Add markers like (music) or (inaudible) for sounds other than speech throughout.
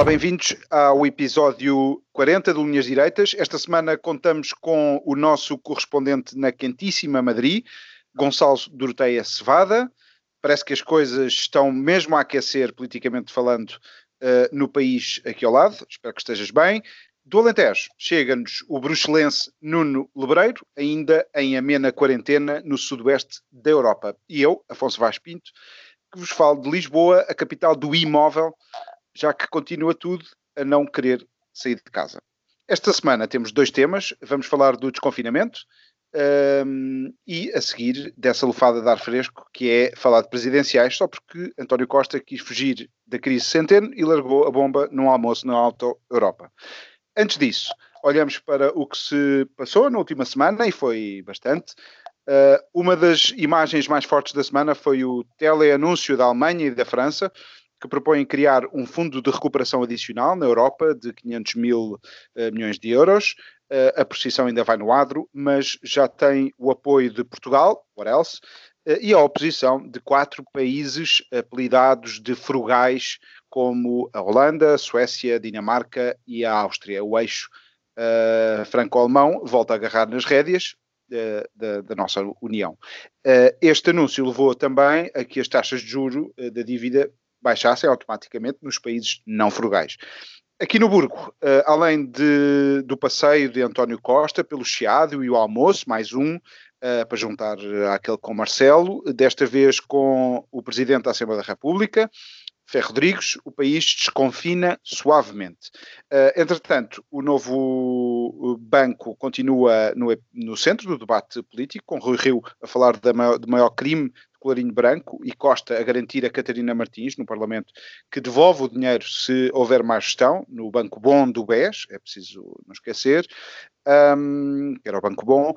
Olá, bem-vindos ao episódio 40 de Linhas Direitas. Esta semana contamos com o nosso correspondente na quentíssima Madrid, Gonçalo Doroteia Cevada. Parece que as coisas estão mesmo a aquecer, politicamente falando, uh, no país aqui ao lado. Espero que estejas bem. Do Alentejo chega-nos o bruxelense Nuno Lebreiro, ainda em amena quarentena no sudoeste da Europa. E eu, Afonso Vaz Pinto, que vos falo de Lisboa, a capital do imóvel, já que continua tudo a não querer sair de casa. Esta semana temos dois temas. Vamos falar do desconfinamento um, e a seguir dessa lufada de ar fresco que é falar de presidenciais, só porque António Costa quis fugir da crise centeno e largou a bomba num almoço na Auto Europa. Antes disso, olhamos para o que se passou na última semana e foi bastante. Uh, uma das imagens mais fortes da semana foi o teleanúncio da Alemanha e da França, que propõem criar um fundo de recuperação adicional na Europa de 500 mil uh, milhões de euros. Uh, a precisão ainda vai no adro, mas já tem o apoio de Portugal, what else, uh, e a oposição de quatro países apelidados de frugais, como a Holanda, a Suécia, a Dinamarca e a Áustria. O eixo franco-alemão volta a agarrar nas rédeas, da, da, nossa União. Este anúncio levou também a que as taxas de juro da dívida baixassem automaticamente nos países não frugais. Aqui no Burgo, uh, além de, do passeio de António Costa pelo Chiado e o almoço, mais um, uh, para juntar àquele com Marcelo, desta vez com o Presidente da Assembleia da República, Ferro Rodrigues, o país desconfina suavemente. Uh, entretanto, o novo banco continua no, no, centro do debate político, com Rui Rio a falar da maior, do maior crime colarinho branco e Costa a garantir a Catarina Martins no Parlamento que devolve o dinheiro se houver má gestão, no Banco Bom do BES, é preciso não esquecer, um, que era o Banco Bom.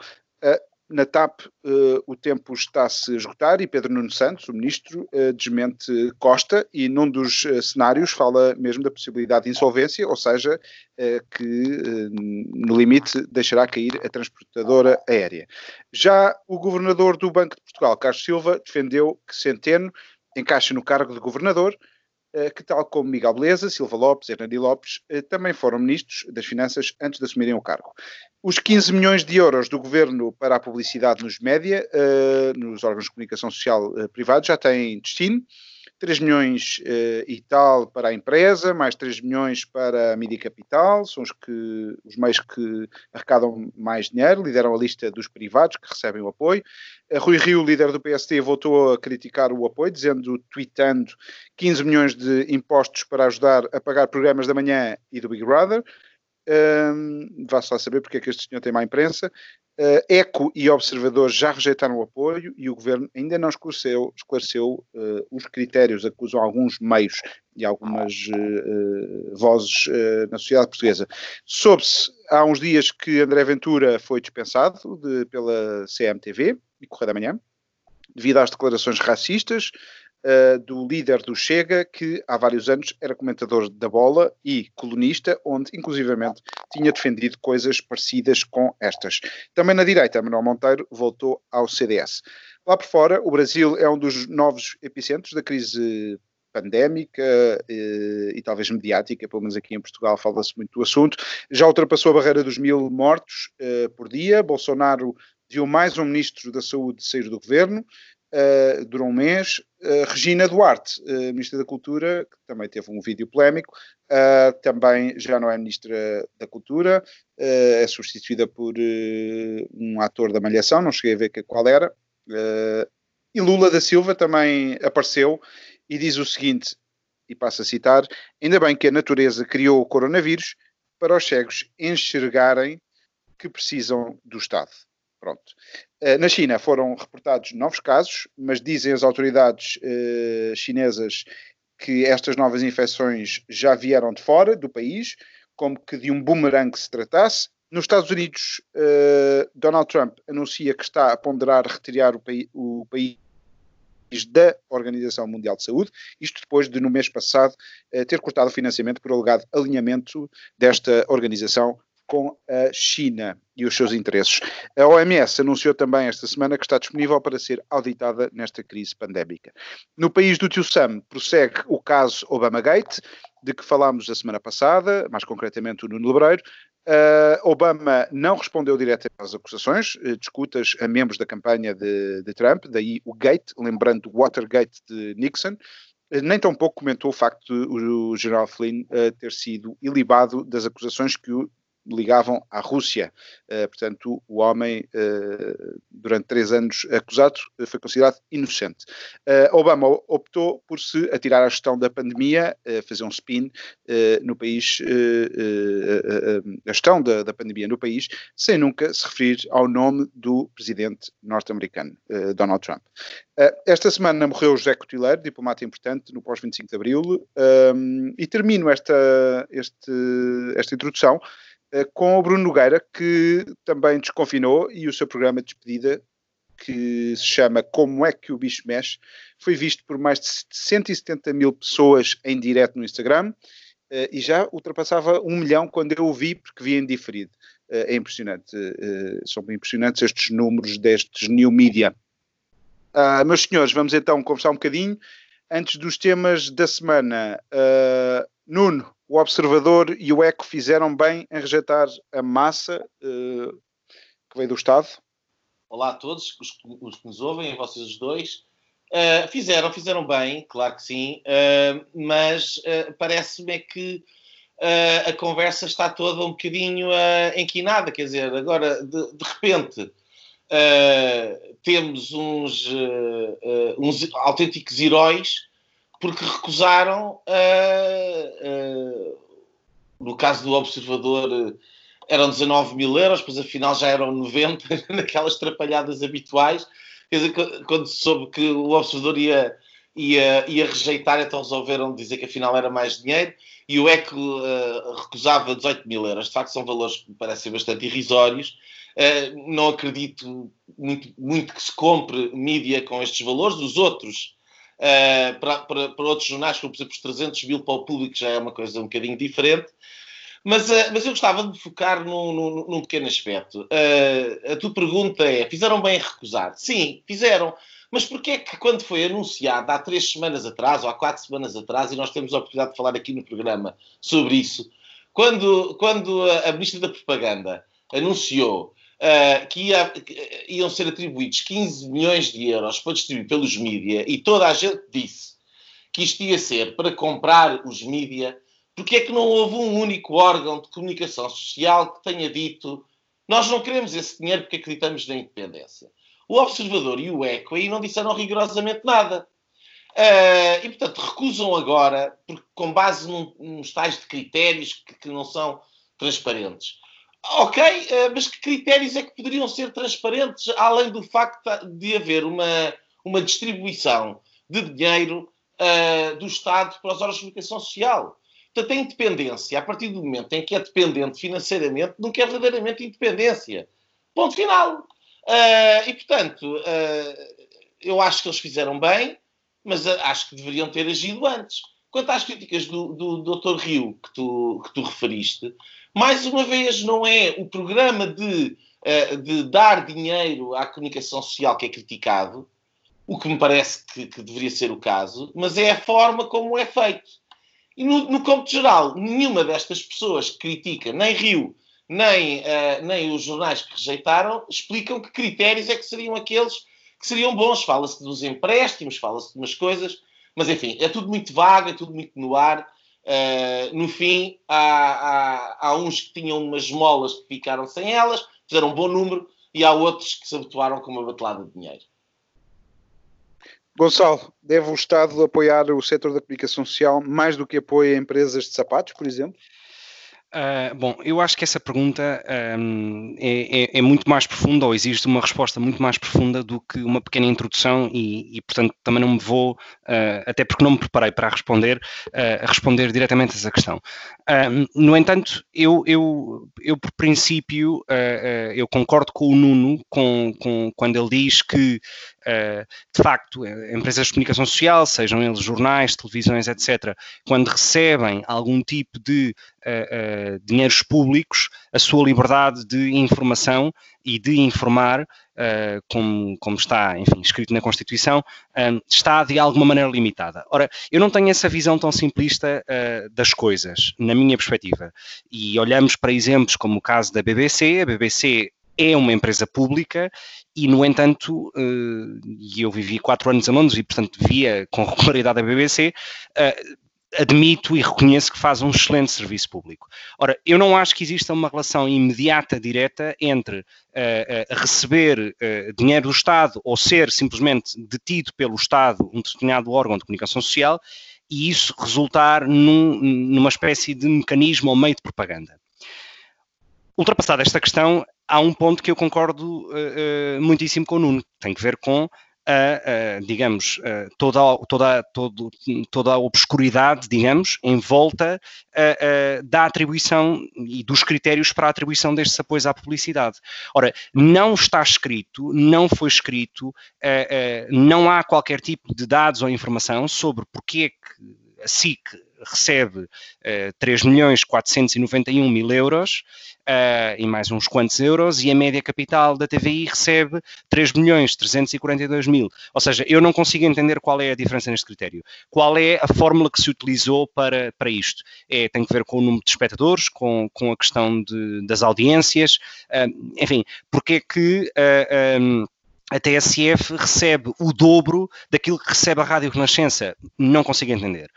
Uh, na TAP uh, o tempo está-se a esgotar e Pedro Nuno Santos, o ministro, uh, desmente Costa e num dos uh, cenários fala mesmo da possibilidade de insolvência, ou seja, que no limite deixará cair a transportadora aérea. Já o governador do Banco de Portugal, Carlos Silva, defendeu que Centeno encaixa no cargo de governador, que tal como Miguel Beleza, Silva Lopes Hernani Lopes, também foram ministros das Finanças antes de assumirem o cargo. Os 15 milhões de euros do governo para a publicidade nos média, uh, nos órgãos de comunicação social privados, já têm destino. 3 milhões uh, e tal para a empresa, mais 3 milhões para a mídia capital, são os, que, os meios que arrecadam mais dinheiro, lideram a lista dos privados que recebem o apoio. A Rui Rio, líder do PST, voltou a criticar o apoio, dizendo, tweetando 15 milhões de impostos para ajudar a pagar programas da manhã e do Big Brother. Um, Vá-se lá saber porque é que este senhor tem má imprensa. Uh, ECO e Observador já rejeitaram o apoio e o governo ainda não esclareceu, esclareceu uh, os critérios, acusam alguns meios e algumas uh, vozes na sociedade portuguesa. Soube-se há uns dias que André Ventura foi dispensado de, pela CMTV e Correio da Manhã, devido às declarações racistas uh, do líder do Chega, que há vários anos era comentador da bola e colunista, onde inclusivamente tinha defendido coisas parecidas com estas. Também na direita, Manuel Monteiro voltou ao CDS. Lá por fora, o Brasil é um dos novos epicentros da crise pandémica e, eh, e, talvez mediática, pelo menos aqui em Portugal fala-se muito do assunto, já ultrapassou a barreira dos mil mortos uh, por dia. Bolsonaro viu mais um ministro da Saúde sair do governo uh, durou um mês. Uh, Regina Duarte, uh, Ministra da Cultura, que também teve um vídeo polémico, também já não é Ministra da Cultura, é substituída por um ator da Malhação, não cheguei a ver qual era. e Lula da Silva também apareceu e diz o seguinte, e passo a citar, ainda bem que a natureza criou o coronavírus para os cegos enxergarem que precisam do Estado. Pronto. Eh, na China foram reportados novos casos, mas dizem as autoridades uh, chinesas que estas novas infecções já vieram de fora do país, como que de um boomerang se tratasse. Nos Estados Unidos, uh, Donald Trump anuncia que está a ponderar retirar o, o país da Organização Mundial de Saúde, isto depois de, no mês passado, uh, ter cortado o financiamento por alegado alinhamento desta organização com a China e os seus interesses. A OMS anunciou também esta semana que está disponível para ser auditada nesta crise pandémica. No país do Tio Sam prossegue o caso Obamagate, de que falámos a semana passada, mais concretamente o Nuno Lebreiro. Uh, Obama não respondeu diretamente às acusações, uh, discutas a membros da campanha de, de, Trump, daí o Gate, lembrando o Watergate de Nixon, uh, nem tampouco comentou o facto de o, o general Flynn ter sido ilibado das acusações que o ligavam à Rússia. Uh, portanto, o homem, uh, durante três anos acusado, uh, foi considerado inocente. Obama optou por se atirar à gestão da pandemia, fazer um spin no país, a gestão da, da, pandemia no país, sem nunca se referir ao nome do presidente norte-americano, Donald Trump. esta semana morreu José Cotileiro, diplomata importante, no pós-25 de Abril, um, e termino esta, este, esta introdução eh, com o Bruno Nogueira, que também desconfinou e o seu programa de despedida, que se chama Como é que o bicho mexe, foi visto por mais de 170 mil pessoas em direto no Instagram eh, e já ultrapassava um milhão quando eu o vi, porque vi em diferido. Eh, é impressionante, são impressionantes estes números destes new media. Uh, meus senhores, vamos então conversar um bocadinho. Antes dos temas da semana, uh, Nuno, o Observador e o Eco fizeram bem em rejeitar a massa uh, que veio do Estado? Olá a todos os, os que nos ouvem, vocês os dois. Uh, fizeram, fizeram bem, claro que sim, uh, mas parece-me é que a conversa está toda um bocadinho enquinada, quer dizer, agora de, de repente temos uns, uns autênticos heróis porque recusaram, uh, no caso do Observador, eram 19 mil euros, pois afinal já eram 90, (laughs) naquelas trapalhadas habituais. Quer dizer, quando se soube que o Observador ia, ia, ia rejeitar, então resolveram dizer que afinal era mais dinheiro e o ECO uh, recusava 18 mil euros. De facto, são valores que me parecem bastante irrisórios. Uh, não acredito muito, muito que se compre mídia com estes valores. Os outros uh, para, para, para, outros jornais, como por exemplo os 300 mil para o público, já é uma coisa um bocadinho diferente. Mas, uh, mas eu gostava de focar num, num, num pequeno aspecto. Uh, a tua pergunta é: fizeram bem em recusar? Sim, fizeram. Mas porquê é que quando foi anunciado há três semanas atrás, ou há quatro semanas atrás, e nós temos a oportunidade de falar aqui no programa sobre isso, quando, quando a, a Ministra da Propaganda anunciou uh, que, ia, que, iam ser atribuídos 15 milhões de euros para distribuir pelos mídia e toda a gente disse que isto ia ser para comprar os mídia, porque é que não houve um único órgão de comunicação social que tenha dito nós não queremos esse dinheiro porque acreditamos na independência. O Observador e o ECO aí não disseram rigorosamente nada. Uh, e, portanto, recusam agora, porque, com base num, nos tais de critérios que, que não são transparentes. Ok, eh, mas que critérios é que poderiam ser transparentes, além do facto de haver uma, uma distribuição de dinheiro uh, do Estado para os órgãos de comunicação social? Portanto, a independência, a partir do momento em que é dependente financeiramente, não quer verdadeiramente independência. Ponto final. Uh, e, portanto, uh, eu acho que eles fizeram bem, mas acho que deveriam ter agido antes. Quanto às críticas do, do, do Dr. Rio, que tu, que tu referiste, mais uma vez, não é o programa de, uh, de dar dinheiro à comunicação social que é criticado, o que me parece que, que deveria ser o caso, mas é a forma como é feito. E no, no cômputo geral, nenhuma destas pessoas que critica, nem Rio, nem, uh, nem os jornais que rejeitaram, explicam que critérios é que seriam aqueles que seriam bons. Fala-se dos empréstimos, fala-se de umas coisas, mas enfim, é tudo muito vago, é tudo muito no ar Uh, no fim, há, há, há, uns que tinham umas molas que ficaram sem elas, fizeram um bom número, e há outros que se habituaram com uma batelada de dinheiro. Gonçalo, deve o Estado apoiar o setor da comunicação social mais do que apoia empresas de sapatos, por exemplo? Uh, bom, eu acho que essa pergunta um, é, é, é, muito mais profunda ou exige uma resposta muito mais profunda do que uma pequena introdução e, e portanto, também não me vou, uh, até porque não me preparei para responder, uh, responder diretamente a essa questão. no entanto, eu, eu, eu por princípio, eu concordo com o Nuno com, com, quando ele diz que de facto, empresas de comunicação social, sejam eles jornais, televisões, etc., quando recebem algum tipo de uh, uh, dinheiros públicos, a sua liberdade de informação e de informar, como, como, está, enfim, escrito na Constituição, está de alguma maneira limitada. Ora, eu não tenho essa visão tão simplista das coisas, na minha perspectiva. E olhamos para exemplos como o caso da BBC, a BBC é uma empresa pública e, no entanto, uh, e eu vivi quatro anos em Londres e, portanto, via com (laughs) regularidade a BBC, eh, admito e reconheço que faz um excelente serviço público. Ora, eu não acho que exista uma relação imediata, direta, entre uh, receber dinheiro do Estado ou ser simplesmente detido pelo Estado um determinado órgão de comunicação social e isso resultar num, numa espécie de mecanismo ou meio de propaganda. Ultrapassada esta questão, há um ponto que eu concordo uh, uh, muitíssimo com o Nuno, tem que ver com a, digamos, a, toda, toda, todo, toda a obscuridade, digamos, em volta da atribuição e dos critérios para a atribuição destes apoios à publicidade. Ora, não está escrito, não foi escrito, não há qualquer tipo de dados ou informação sobre porque é que a SIC recebe uh, 3 milhões 491 mil euros uh, e mais uns quantos euros, e a média capital da TVI recebe 3 milhões 342 mil. Ou seja, eu não consigo entender qual é a diferença neste critério. Qual é a fórmula que se utilizou para, para isto? É, tem que ver com o número de espectadores, com, com a questão de, das audiências, uh, enfim, porque é que. Um, a TSF recebe o dobro daquilo que recebe a Rádio Renascença. Não consigo entender.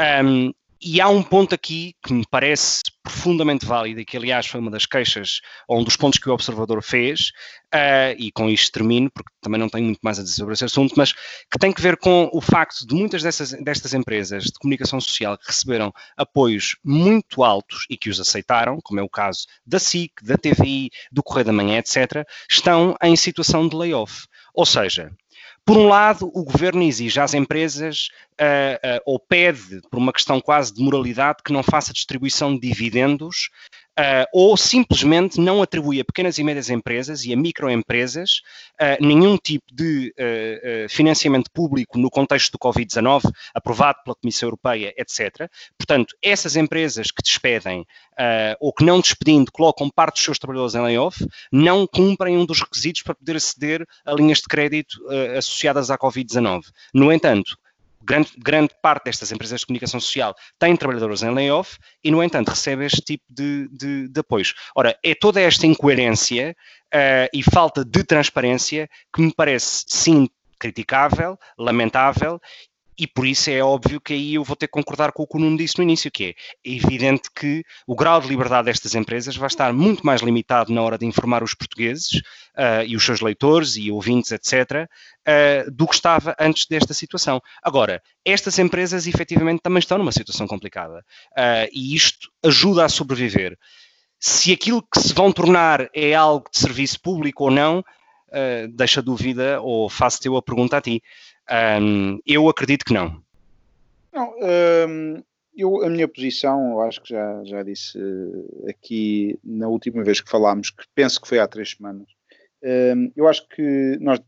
Um, e há um ponto aqui que me parece profundamente válido e que, aliás, foi uma das queixas ou um dos pontos que o observador fez, uh, e com isto termino, porque também não tenho muito mais a dizer sobre esse assunto, mas que tem que ver com o facto de muitas dessas, destas empresas de comunicação social que receberam apoios muito altos e que os aceitaram, como é o caso da SIC, da TVI, do Correio da Manhã, etc., estão em situação de layoff. Ou seja, por um lado, o governo exige às empresas uh, uh, ou pede, por uma questão quase de moralidade, que não faça distribuição de dividendos uh, ou simplesmente não atribui a pequenas e médias empresas e a microempresas uh, nenhum tipo de uh, financiamento público no contexto do Covid-19, aprovado pela Comissão Europeia, etc. Portanto, essas empresas que despedem ou que não despedindo colocam parte dos seus trabalhadores em layoff, não cumprem um dos requisitos para poder aceder a linhas de crédito associadas à Covid-19. No entanto, grande, grande parte destas empresas de comunicação social têm trabalhadores em layoff e, no entanto, recebe este tipo de, de, de apoios. Ora, é toda esta incoerência uh, e falta de transparência que me parece, sim, criticável, lamentável e por isso é óbvio que aí eu vou ter que concordar com o que o Nuno disse no início, que é, evidente que o grau de liberdade destas empresas vai estar muito mais limitado na hora de informar os portugueses uh, e os seus leitores e ouvintes, etc., uh, ah, do que estava antes desta situação. Agora, estas empresas efetivamente também estão numa situação complicada uh, e isto ajuda a sobreviver. Se aquilo que se vão tornar é algo de serviço público ou não, deixa dúvida ou faço-te eu a pergunta a ti. Um, eu acredito que não. Não, um, eu, a minha posição, eu acho que já, já disse aqui na última vez que falámos, que penso que foi há três semanas. Um, eu acho que nós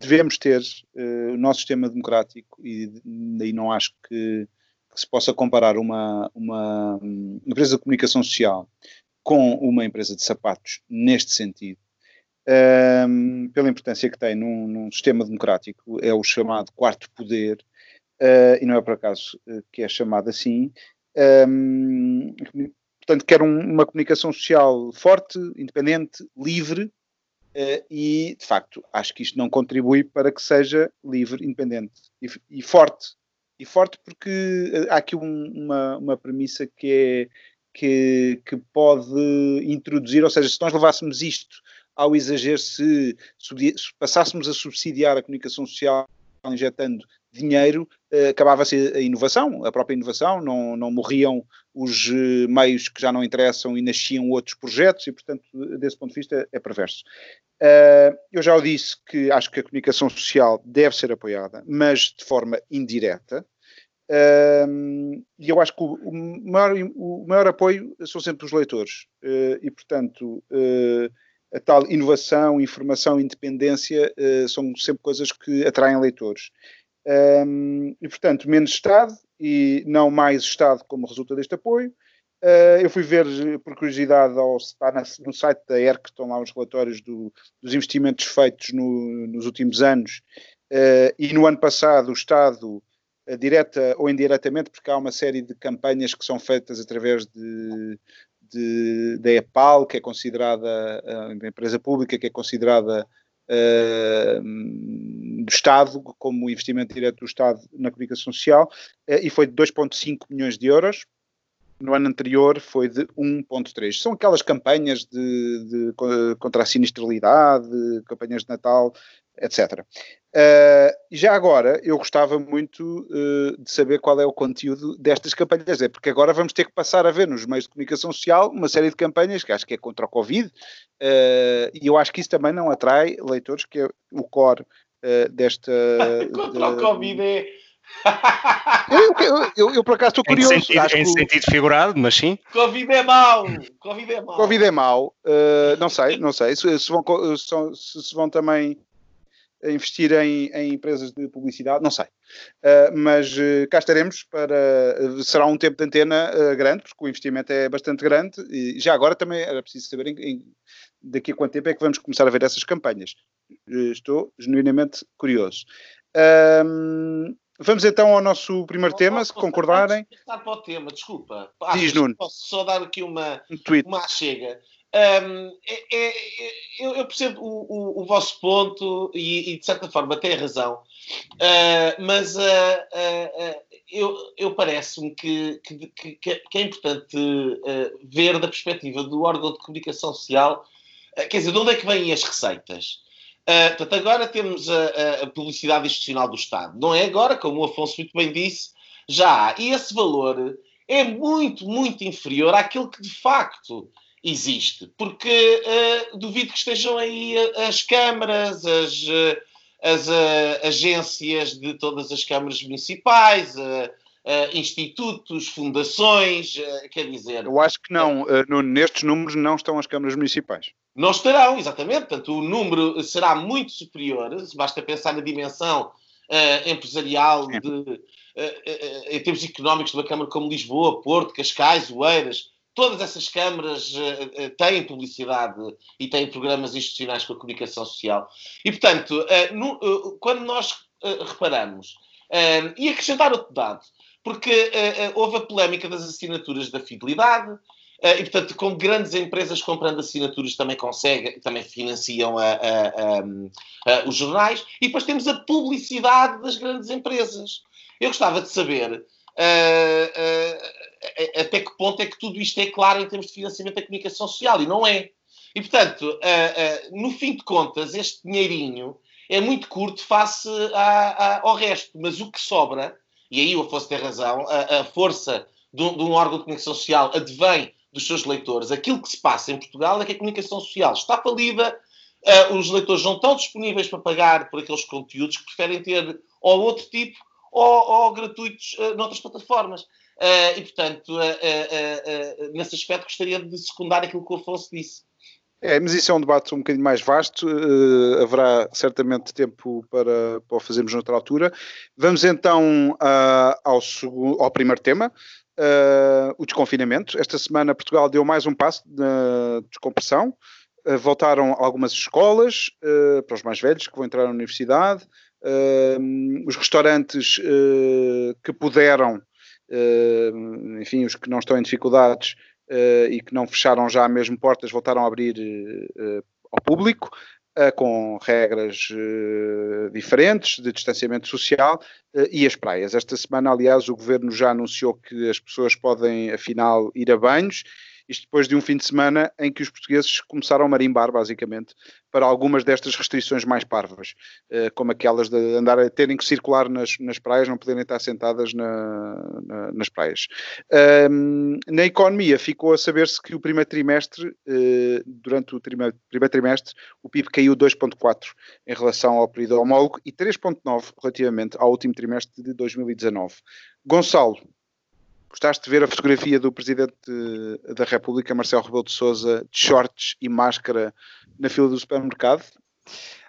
devemos ter uh, o nosso sistema democrático e daí não acho que, que, se possa comparar uma, uma empresa de comunicação social com uma empresa de sapatos neste sentido um, pela importância que tem num, num, sistema democrático, é o chamado quarto poder, uh, e não é por acaso uh, que é chamado assim. Um, portanto, quer um, uma comunicação social forte, independente, livre, uh, e de facto acho que isto não contribui para que seja livre, independente e, e forte. E forte porque há aqui uma, uma premissa que é que, que pode introduzir, ou seja, se nós levássemos isto ao exagero se, se passássemos a subsidiar a comunicação social injetando dinheiro, uh, acabava-se a inovação, a própria inovação, não, não morriam os uh, meios que já não interessam e nasciam outros projetos e, portanto, desse ponto de vista é perverso. Uh, eu já o disse que acho que a comunicação social deve ser apoiada, mas de forma indireta. E eu acho que o, maior, o, maior, apoio são sempre os leitores. E, portanto, a tal inovação, informação, independência são sempre coisas que atraem leitores. Um, e, portanto, menos Estado e não mais Estado como resulta deste apoio. Uh, eu fui ver, por curiosidade, ao, está no site da ERC, estão lá os relatórios do, dos investimentos feitos no, nos últimos anos, uh, e no ano passado o Estado, uh, direta ou indiretamente, porque há uma série de campanhas que são feitas através de, de, da EPAL, que é considerada a empresa pública, que é considerada do Estado, como investimento direto do Estado na comunicação social, e foi de 2,5 milhões de euros no ano anterior foi de 1.3. São aquelas campanhas de, de, contra a sinistralidade, campanhas de Natal, etc. Uh, já agora, eu gostava muito uh, de saber qual é o conteúdo destas campanhas, é porque agora vamos ter que passar a ver nos meios de comunicação social uma série de campanhas que acho que é contra o Covid, uh, e eu acho que isso também não atrai leitores, que é o core desta. (laughs) contra de, o Covid é (laughs) eu, eu, eu, eu, por acaso estou curioso. Em sentido, em sentido figurado, mas sim. Covid é mau. Covid é mau. Covid é mau. Uh, não sei, não sei. Se, se, vão, se, se vão também investir em, em, empresas de publicidade, não sei. Uh, mas uh, cá estaremos para. Uh, será um tempo de antena grande, porque o investimento é bastante grande e já agora também era preciso saber em, em, daqui a quanto tempo é que vamos começar a ver essas campanhas. estou genuinamente curioso. Vamos então ao nosso primeiro posso, tema, se concordarem. Passar para o tema, desculpa. Diz, Nuno. Posso só dar aqui uma, um tweet. uma chega. Um, é, é, eu, eu, percebo o, o, o vosso ponto e, e, de certa forma tem razão, uh, mas uh, uh, eu, eu parece-me que, que, que, que, é importante ver da perspectiva do órgão de comunicação social, quer dizer, de onde é que vêm as receitas? Uh, portanto, agora temos a, a, publicidade institucional do Estado. Não é agora, como o Afonso muito bem disse, já há. E esse valor é muito, muito inferior àquilo que de facto existe. Porque uh, duvido que estejam aí as câmaras, as, as uh, agências de todas as câmaras municipais, institutos, fundações, quer dizer... Eu acho que não. nestes números não estão as câmaras municipais. Não estarão, exatamente. Portanto, o número será muito superior. Basta pensar na dimensão uh, empresarial de, uh, uh, em termos económicos de uma Câmara como Lisboa, Porto, Cascais, Oeiras. Todas essas câmaras têm publicidade e têm programas institucionais com a comunicação social. E, portanto, no, quando nós reparamos, e acrescentar outro dado, porque houve a polémica das assinaturas da fidelidade, eh, e, portanto, com grandes empresas comprando assinaturas também conseguem, também financiam a, a, a, os jornais. E depois temos a publicidade das grandes empresas. Eu gostava de saber uh, até que ponto é que tudo isto é claro em termos de financiamento da comunicação social. E não é. E, portanto, no fim de contas, este dinheirinho é muito curto face a, a, ao resto. Mas o que sobra, e aí o Afonso tem razão, a, força de um, de um órgão de comunicação social advém dos seus leitores. Aquilo que se passa em Portugal é que a comunicação social está falida, uh, os leitores não estão disponíveis para pagar por aqueles conteúdos que preferem ter ou outro tipo ou, ou gratuitos uh, noutras plataformas. Uh, e, portanto, uh, nesse aspecto gostaria de secundar aquilo que o Afonso disse. É, mas isso é um debate um bocadinho mais vasto, uh, haverá certamente tempo para, para o fazermos noutra altura. Vamos então uh, ao, ao primeiro tema, uh, o desconfinamento. Esta semana Portugal deu mais um passo na descompressão. Voltaram algumas escolas para os mais velhos que vão entrar na universidade. Os restaurantes que puderam, enfim, os que não estão em dificuldades e que não fecharam já mesmo portas, voltaram a abrir ao público com regras diferentes de distanciamento social e as praias. Esta semana, aliás, o governo já anunciou que as pessoas podem, afinal, ir a banhos Isto depois de um fim de semana em que os portugueses começaram a marimbar, basicamente, para algumas destas restrições mais parvas, uh, como aquelas de andar terem que circular nas, nas praias, não poderem estar sentadas na, na, nas praias. Na economia, ficou a saber-se que o primeiro trimestre, uh, durante o primeiro trimestre, o PIB caiu 2,4% em relação ao período homólogo e 3,9% relativamente ao último trimestre de 2019. Gonçalo, Gostaste de ver a fotografia do Presidente da República, Marcelo Rebelo de Sousa, de shorts e máscara na fila do supermercado?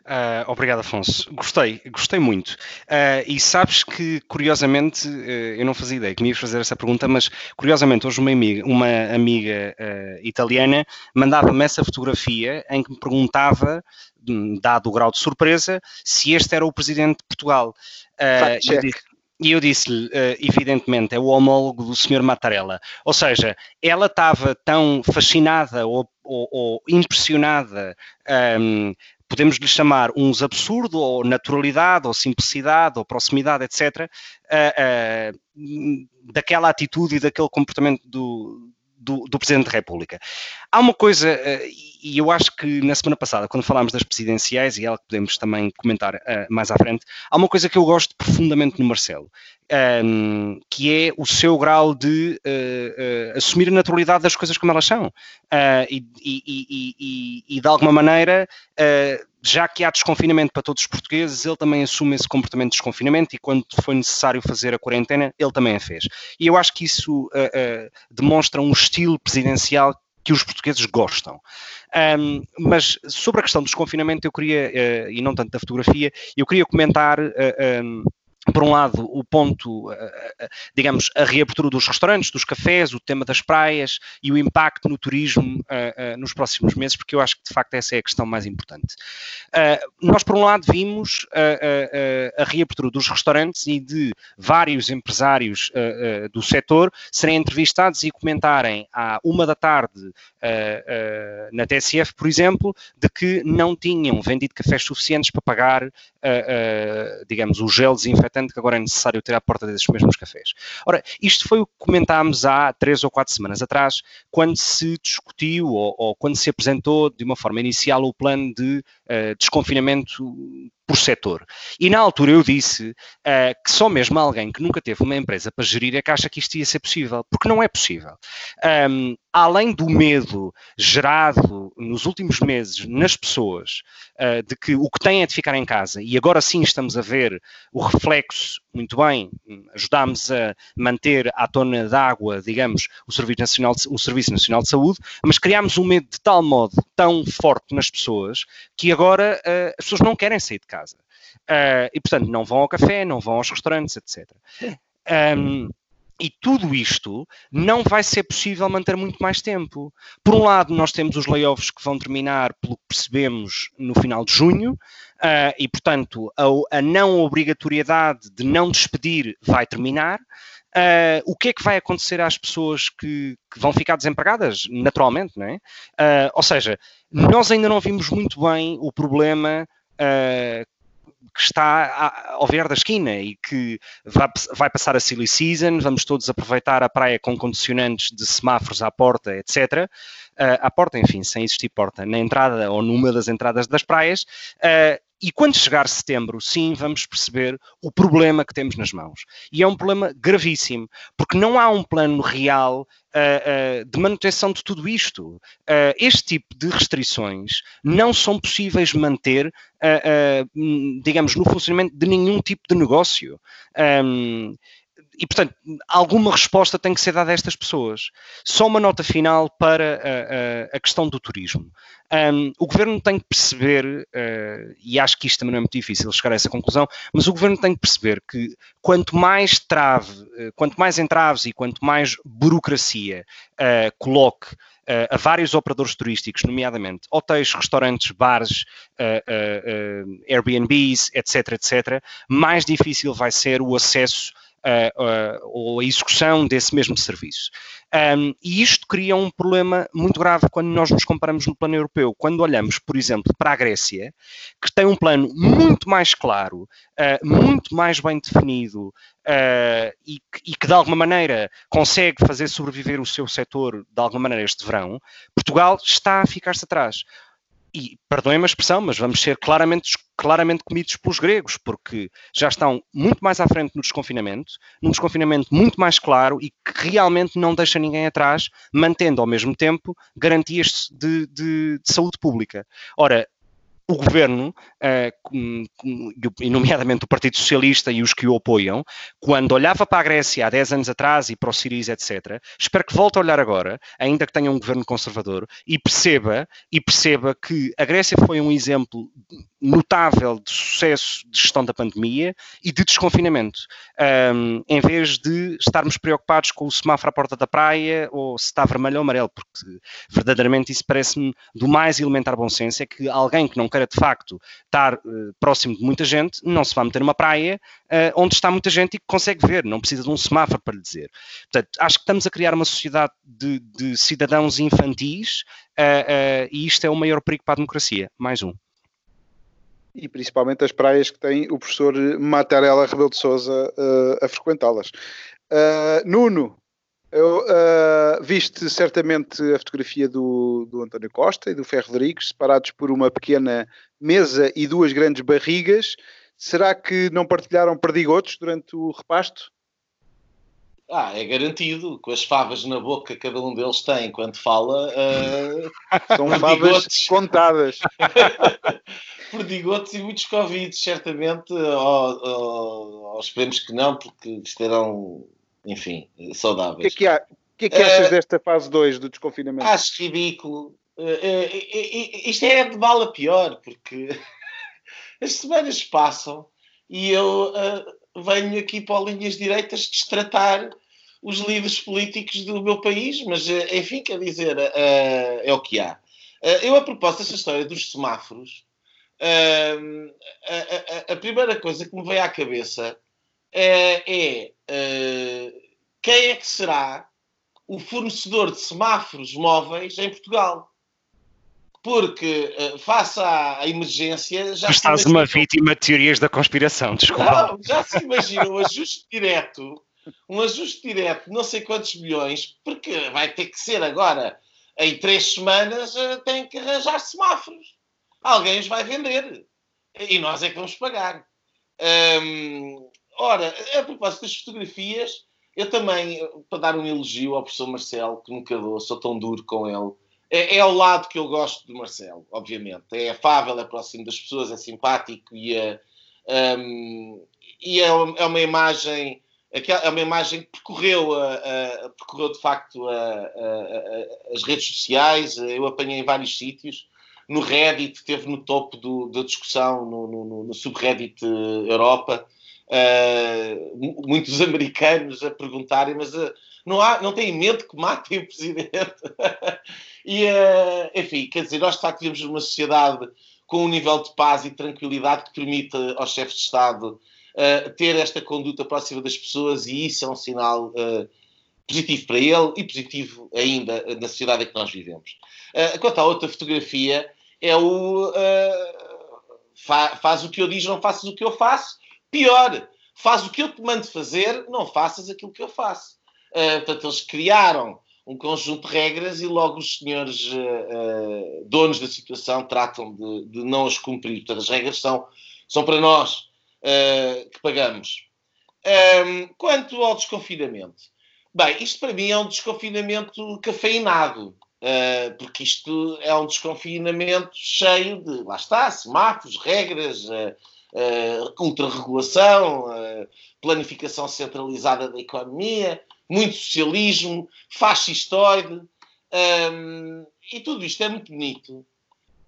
Uh, obrigado, Afonso. Gostei, gostei muito. Uh, e sabes que, curiosamente, uh, eu não fazia ideia que me ias fazer essa pergunta, mas curiosamente, hoje uma amiga, uma amiga italiana mandava-me essa fotografia em que me perguntava, hum, dado o grau de surpresa, se este era o presidente de Portugal. E eu disse-lhe, uh, evidentemente, é o homólogo do Sr. Mattarella. Ou seja, ela estava tão fascinada ou, ou, ou impressionada, um, podemos lhe chamar uns absurdo, ou naturalidade, ou simplicidade, ou proximidade, etc., uh, uh, daquela atitude e daquele comportamento do, do, do, Presidente da República. Há uma coisa, e eu acho que na semana passada, quando falámos das presidenciais, e ela que podemos também comentar uh, mais à frente, há uma coisa que eu gosto profundamente no Marcelo, um, ehm, que é o seu grau de uh, uh, assumir a naturalidade das coisas como elas são. E, e, e, e, de alguma maneira, já que há desconfinamento para todos os portugueses, ele também assume esse comportamento de desconfinamento e quando foi necessário fazer a quarentena, ele também a fez. E eu acho que isso demonstra um estilo presidencial que os portugueses gostam. Um, mas sobre a questão do desconfinamento, eu queria, uh, e não tanto da fotografia, eu queria comentar. Uh, um, por um lado, o ponto, eh, eh, digamos, a reabertura dos restaurantes, dos cafés, o tema das praias e o impacto no turismo eh, nos próximos meses, porque eu acho que de facto essa é a questão mais importante. Nós, por um lado, vimos a reabertura dos restaurantes e de vários empresários do setor serem entrevistados e comentarem à uma da tarde na TSF, por exemplo, de que não tinham vendido cafés suficientes para pagar, digamos, o gel desinfetante tanto que agora é necessário ter à porta desses mesmos cafés. Ora, isto foi o que comentámos há três ou quatro semanas atrás, quando se discutiu ou, ou quando se apresentou de uma forma inicial o plano de uh, desconfinamento por setor. E na altura eu disse uh, que só mesmo alguém que nunca teve uma empresa para gerir é que acha que isto ia ser possível, porque não é possível. Um, além do medo gerado nos últimos meses nas pessoas uh, de que o que têm é de ficar em casa, e agora sim estamos a ver o reflexo, muito bem, ajudámos a manter à tona d'água, digamos, o Serviço, Nacional de, o Serviço Nacional de Saúde, mas criámos um medo de tal modo tão forte nas pessoas que agora uh, as pessoas não querem sair de casa casa. Uh, e, portanto, não vão ao café, não vão aos restaurantes, etc. Um, e tudo isto não vai ser possível manter muito mais tempo. Por um lado, nós temos os layoffs que vão terminar, pelo que percebemos, no final de junho, uh, e, portanto, a, a, não obrigatoriedade de não despedir vai terminar. Uh, o que é que vai acontecer às pessoas que, que vão ficar desempregadas? Naturalmente, não é? Uh, ou seja, nós ainda não vimos muito bem o problema que está ao ver da esquina e que vai, passar a silly season, vamos todos aproveitar a praia com condicionantes de semáforos à porta, etc. Uh, à porta, enfim, sem existir porta, na entrada ou numa das entradas das praias, uh, e quando chegar setembro, sim, vamos perceber o problema que temos nas mãos. E é um problema gravíssimo, porque não há um plano real uh, uh, de manutenção de tudo isto. Uh, este tipo de restrições não são possíveis manter, digamos, no funcionamento de nenhum tipo de negócio. Um, e, portanto, alguma resposta tem que ser dada a estas pessoas. Só uma nota final para a, a, a questão do turismo. Um, o governo tem que perceber, uh, e acho que isto também não é muito difícil chegar a essa conclusão, mas o governo tem que perceber que quanto mais trave, uh, quanto mais entraves e quanto mais burocracia uh, coloque a vários operadores turísticos, nomeadamente hotéis, restaurantes, bares, Airbnbs, etc., etc., mais difícil vai ser o acesso uh, ou a execução desse mesmo serviço. Um, e isto cria um problema muito grave quando nós nos comparamos no plano europeu. Quando olhamos, por exemplo, para a Grécia, que tem um plano muito mais claro, uh, muito mais bem definido uh, e, e, que, de alguma maneira, consegue fazer sobreviver o seu setor, de alguma maneira, este verão, Portugal está a ficar-se atrás e perdoem-me a expressão, mas vamos ser claramente, claramente comidos pelos gregos, porque já estão muito mais à frente no desconfinamento, num desconfinamento muito mais claro e que realmente não deixa ninguém atrás, mantendo ao mesmo tempo garantias de, de, de saúde pública. Ora, o governo, uh, e nomeadamente o Partido Socialista e os que o apoiam, quando olhava para a Grécia há 10 anos atrás e para o Siriza, etc., espero que volte a olhar agora, ainda que tenha um governo conservador, e perceba, e perceba que a Grécia foi um exemplo notável de sucesso de gestão da pandemia e de desconfinamento, um, em vez de estarmos preocupados com o semáforo à porta da praia ou se está vermelho ou amarelo, porque verdadeiramente isso parece-me do mais elementar bom senso, é que alguém que não queira de facto estar uh, próximo de muita gente, não se vai meter numa praia uh, onde está muita gente e que consegue ver, não precisa de um semáforo para lhe dizer. Portanto, acho que estamos a criar uma sociedade de, de cidadãos infantis uh, e isto é o maior perigo para a democracia. Mais um e principalmente as praias que tem o professor Matarela Rebelo de Souza uh, a frequentá-las. Uh, Nuno, eu, uh, viste certamente a fotografia do, do António Costa e do Ferro Rodrigues separados por uma pequena mesa e duas grandes barrigas. Será que não partilharam perdigotos durante o repasto? Ah, é garantido, com as favas na boca que cada um deles tem enquanto fala. Uh, (laughs) São favas contadas. (laughs) Perdigotes e muitos Covid, certamente. Ou, ou, ou, esperemos que não, porque estarão, enfim, saudáveis. O que é que, há? Que, é que achas uh, desta fase 2 do desconfinamento? Acho ridículo. Uh, isto é de mal a pior, porque (laughs) as semanas passam e eu venho aqui para linhas direitas destratar os líderes políticos do meu país, mas eh, enfim, quer dizer, uh, é o que há. Uh, eu, a propósito dessa história dos semáforos, uh, a, a, a, primeira coisa que me veio à cabeça é quem é que será o fornecedor de semáforos móveis em Portugal? Porque uh, face à, emergência já tu estás uma vítima de teorias da conspiração, desculpa. Não, já se imagina um ajuste direto, um ajuste direto de não sei quantos milhões, porque vai ter que ser agora, em três semanas, uh, tem que arranjar semáforos. Alguém os vai vender. E nós é que vamos pagar. Um, ora, a propósito das fotografias, eu também, para dar um elogio ao professor Marcelo, que nunca dou, sou tão duro com ele, é, é ao lado que eu gosto do Marcelo, obviamente. É afável, é próximo das pessoas, é simpático e é, um, e é, é uma imagem é uma imagem que percorreu, a, a, percorreu de facto a, as redes sociais. Eu apanhei em vários sítios. No Reddit, esteve no topo do, da discussão, no, no, no subreddit Europa. Uh, muitos (laughs) americanos a perguntarem, mas uh, não, há, não têm medo que matem o presidente. (laughs) e, uh, enfim, quer dizer, nós de facto vivemos numa sociedade com um nível de paz e tranquilidade que permite aos chefes de Estado uh, ter esta conduta próxima das pessoas e isso é um sinal uh, positivo para ele e positivo ainda na sociedade em que nós vivemos. quanto à outra fotografia, é o fa faz o que eu digo, não faças o que eu faço. Pior, faz o que eu te mando fazer, não faças aquilo que eu faço. Uh, portanto, eles criaram um conjunto de regras e logo os senhores uh, uh, donos da situação tratam de, de, não as cumprir. Portanto, as regras são, são para nós que pagamos. Um, quanto ao desconfinamento, bem, isto para mim é um desconfinamento cafeinado. Uh, porque isto é um desconfinamento cheio de, lá está, semáforos, regras, uh, uh, ultra-regulação, uh, planificação centralizada da economia, muito socialismo, fascistoide, um, e tudo isto é muito bonito.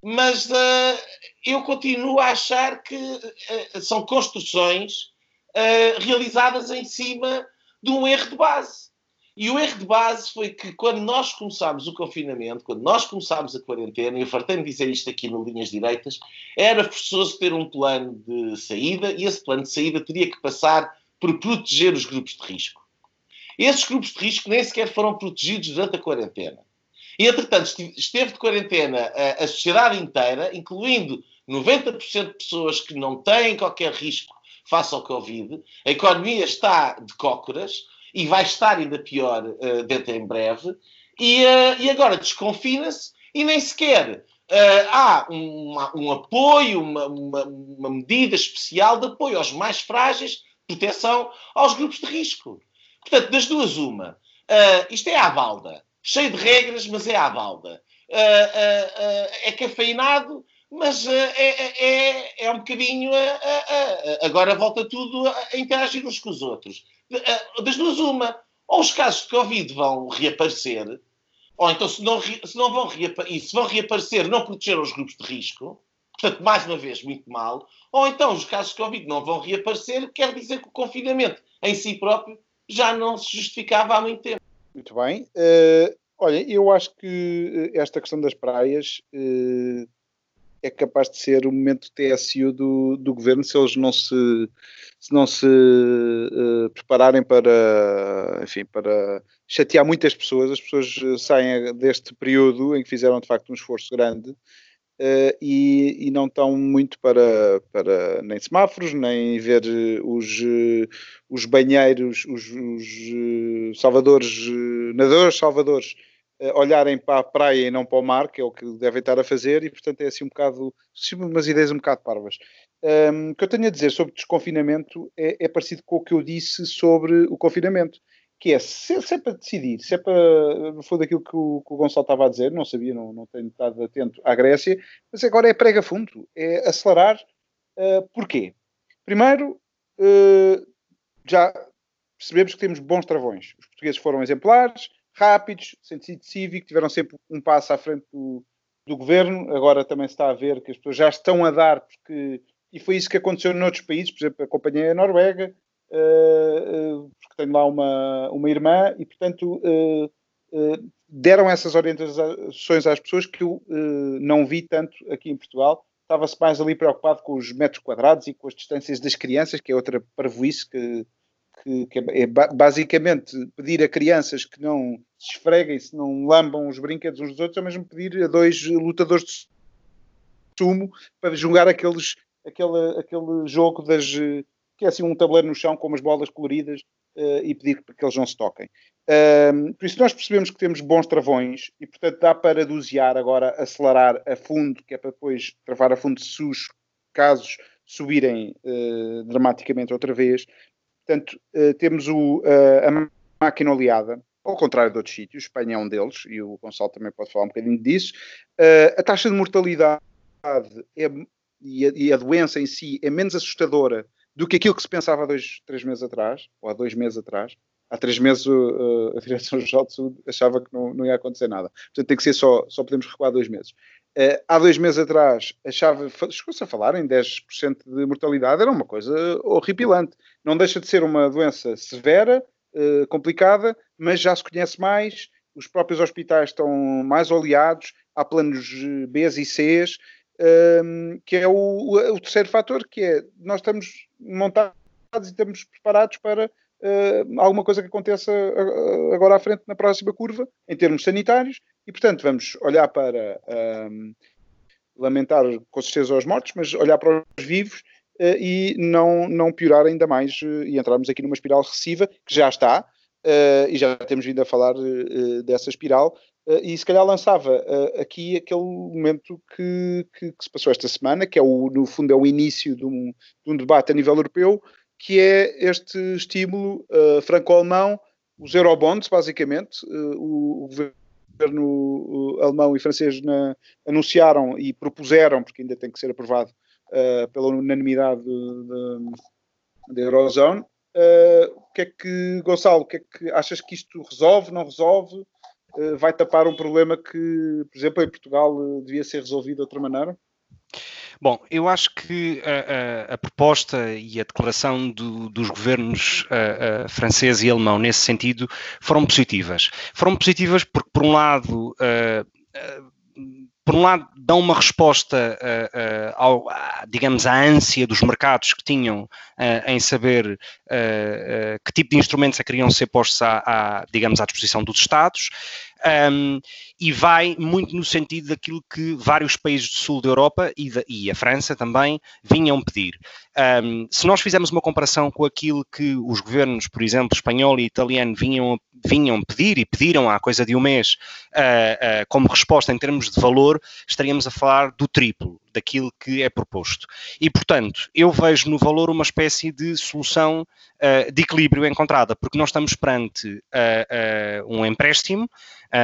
Mas uh, eu continuo a achar que uh, são construções uh, realizadas em cima de um erro de base. E o erro de base foi que quando nós começámos o confinamento, quando nós começámos a quarentena, e eu fartei-me dizer isto aqui no Linhas Direitas, era forçoso ter um plano de saída e esse plano de saída teria que passar por proteger os grupos de risco. Esses grupos de risco nem sequer foram protegidos durante a quarentena. E, entretanto, esteve de quarentena a, a sociedade inteira, incluindo 90% de pessoas que não têm qualquer risco face ao Covid. A economia está de cócoras e vai estar ainda pior uh, dentro em breve. E, uh, e agora desconfina-se e nem sequer uh, há um, um apoio, uma, uma, uma, medida especial de apoio aos mais frágeis, proteção aos grupos de risco. Portanto, das duas, uma. Uh, isto é à balda. Cheio de regras, mas é à balda. Uh, é cafeinado, mas é, é, é, é, um bocadinho. agora volta tudo a interagir uns com os outros. Das duas, uma. Ou os casos de Covid vão reaparecer, ou então, se não, se não vão reaparecer, e se vão reaparecer, não protegeram os grupos de risco, portanto, mais uma vez, muito mal, ou então os casos de Covid não vão reaparecer, quer dizer que o confinamento em si próprio já não se justificava há muito tempo. Muito bem. Uh, olha, eu acho que eh, esta questão das praias uh, é capaz de ser o momento TSU do, do governo se eles não se, se não se uh, prepararem para, enfim, para chatear muitas pessoas. As pessoas saem deste período em que fizeram de facto um esforço grande uh, e, e, não estão muito para, para nem semáforos, nem ver os, os banheiros, os, os salvadores, nadadores salvadores olharem para a praia e não para o mar, que é o que devem estar a fazer, e portanto é assim um bocado, sim, umas ideias um bocado parvas. Um, o que eu tenho a dizer sobre desconfinamento é, é, parecido com o que eu disse sobre o confinamento, que é se, se é para decidir, se é para. Foi daquilo que o, que o Gonçalo estava a dizer, não sabia, não, não tenho estado atento à Grécia, mas agora é prega fundo, é acelerar. Uh, porquê? Primeiro, uh, já percebemos que temos bons travões. Os portugueses foram exemplares, rápidos, sentido cívico, tiveram sempre um passo à frente do, do governo. Agora também se está a ver que as pessoas já estão a dar, porque e foi isso que aconteceu noutros países, por exemplo, acompanhei a Noruega, porque tenho lá uma, uma irmã, e portanto uh, deram essas orientações às pessoas que eu não vi tanto aqui em Portugal. Estava-se mais ali preocupado com os metros quadrados e com as distâncias das crianças, que é outra parvoíce que, que, que é, é basicamente pedir a crianças que não se esfreguem, se não lambam os brinquedos uns dos outros, é mesmo pedir a dois lutadores de sumo para jogar aqueles aquele, aquele jogo das que é assim um tabuleiro no chão com umas bolas coloridas uh, e pedir que eles não se toquem. Um, por isso nós percebemos que temos bons travões e portanto dá para dosear agora, acelerar a fundo, que é para depois travar a fundo se os casos subirem uh, dramaticamente outra vez. Portanto, uh, temos o, a máquina oleada, ao contrário de outros sítios, Espanha é um deles, e o Gonçalo também pode falar um bocadinho disso. a taxa de mortalidade é e a, e a, doença em si é menos assustadora do que aquilo que se pensava há dois, três meses atrás, ou há dois meses atrás. Há três meses uh, a Direção-Geral de Saúde achava que não, não, ia acontecer nada. Portanto, tem que ser só, só podemos recuar dois meses. Uh, há dois meses atrás achava, chegou-se a falar em 10% de mortalidade, era uma coisa horripilante. Não deixa de ser uma doença severa, uh, complicada, mas já se conhece mais, os próprios hospitais estão mais oleados, há planos B e C um, que é o, o, terceiro fator, que é nós estamos montados e estamos preparados para uh, alguma coisa que aconteça agora à frente na próxima curva, em termos sanitários, e portanto vamos olhar para um, lamentar com certeza os mortos, mas olhar para os vivos uh, e não, não piorar ainda mais uh, e entrarmos aqui numa espiral recessiva que já está, e já temos vindo a falar dessa espiral, Uh, e se calhar lançava uh, aqui aquele momento que, que, que, se passou esta semana, que é o, no fundo é o início de um, de um debate a nível europeu, que é este estímulo uh, franco-alemão, os eurobonds, basicamente, o, o, governo alemão e francês na, anunciaram e propuseram, porque ainda tem que ser aprovado pela unanimidade da Eurozone. o que é que, Gonçalo, o que é que achas que isto resolve, não resolve? Eh, vai tapar um problema que, por exemplo, em Portugal eh, devia ser resolvido de outra maneira? Bom, eu acho que a, a, a proposta e a declaração do, dos governos a, francês e alemão nesse sentido foram positivas. Foram positivas porque, por um lado, por um lado, dão uma resposta, uh, uh, ao, digamos, à ânsia dos mercados que tinham em saber que tipo de instrumentos é que queriam ser postos à, à, digamos, à disposição dos Estados. Um, e vai muito no sentido daquilo que vários países do sul da Europa e, da, e a França também vinham pedir. Um, se nós fizermos uma comparação com aquilo que os governos, por exemplo, espanhol e italiano vinham, vinham pedir e pediram há coisa de um mês uh, uh, como resposta em termos de valor, estaríamos a falar do triplo daquilo que é proposto. E, portanto, eu vejo no valor uma espécie de solução uh, de equilíbrio encontrada, porque nós estamos perante um empréstimo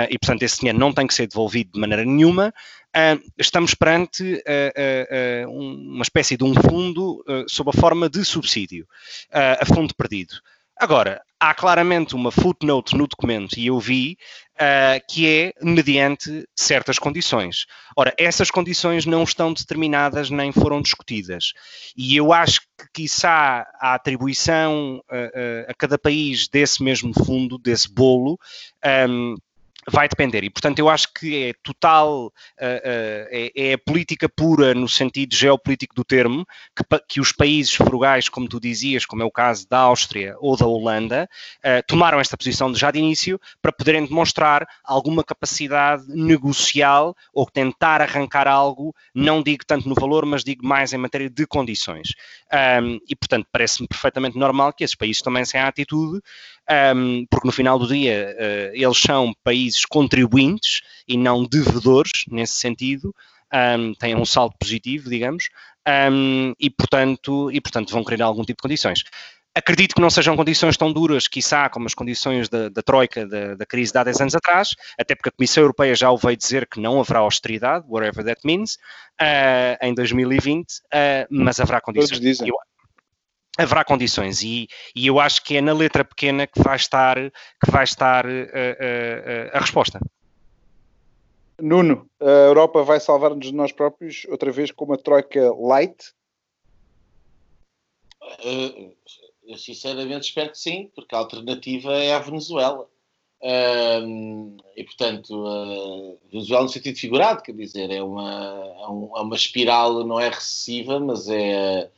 e, portanto, esse dinheiro não tem que ser devolvido de maneira nenhuma. Uh, estamos perante uh, uma espécie de um fundo sob a forma de subsídio, a fundo perdido. Agora, há claramente uma footnote no documento, e eu vi, uh, que é mediante certas condições. Ora, essas condições não estão determinadas nem foram discutidas. E eu acho que, quiçá, a atribuição uh, uh, a cada país desse mesmo fundo, desse bolo, um, vai depender. E, portanto, eu acho que é total, uh, uh, é, é, a política pura no sentido geopolítico do termo, que, que, os países frugais, como tu dizias, como é o caso da Áustria ou da Holanda, uh, tomaram esta posição já de início para poderem demonstrar alguma capacidade negocial ou tentar arrancar algo, não digo tanto no valor, mas digo mais em matéria de condições. E, portanto, parece-me perfeitamente normal que esses países também tenham a atitude um, porque no final do dia uh, eles são países contribuintes e não devedores, nesse sentido, um, têm um saldo positivo, digamos, um, e, portanto, e portanto vão querer algum tipo de condições. Acredito que não sejam condições tão duras, quiçá, como as condições da, da Troika, da, da, crise de há 10 anos atrás, até porque a Comissão Europeia já o veio dizer que não haverá austeridade, whatever that means, uh, em 2020, uh, mas haverá condições. Todos dizem. Eu, haverá condições e, e, eu acho que é na letra pequena que vai estar, que vai estar uh, uh, uh, a resposta. Nuno, a Europa vai salvar-nos de nós próprios outra vez com uma troika light? eu sinceramente espero que sim, porque a alternativa é a Venezuela. e portanto, Venezuela no sentido figurado, quer dizer, é uma, é, é uma espiral, não é recessiva, mas é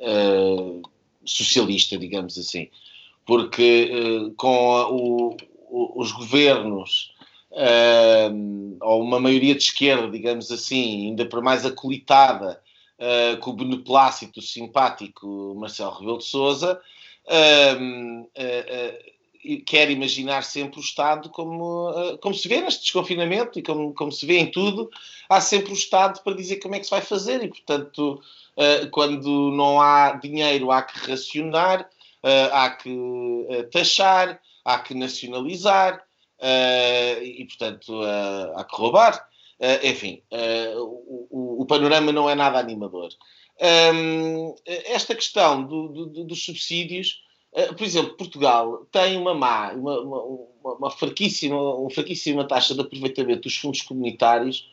uh, socialista, digamos assim. Porque uh, com a, o, os governos, uh, ou uma maioria de esquerda, digamos assim, ainda para mais acolitada, com o beneplácito simpático Marcelo Rebelo de Souza, quer imaginar sempre o Estado como, como se vê neste desconfinamento e como, como se vê em tudo, há sempre o Estado para dizer como é que se vai fazer e, portanto, eh, quando não há dinheiro, há que racionar, eh, há que eh, taxar, há que nacionalizar e, portanto, há que roubar. enfim, o, o, panorama não é nada animador. Ehm, esta questão do, do, dos subsídios, por exemplo, Portugal tem uma má, uma, uma, uma, fraquíssima, uma fraquíssima taxa de aproveitamento dos fundos comunitários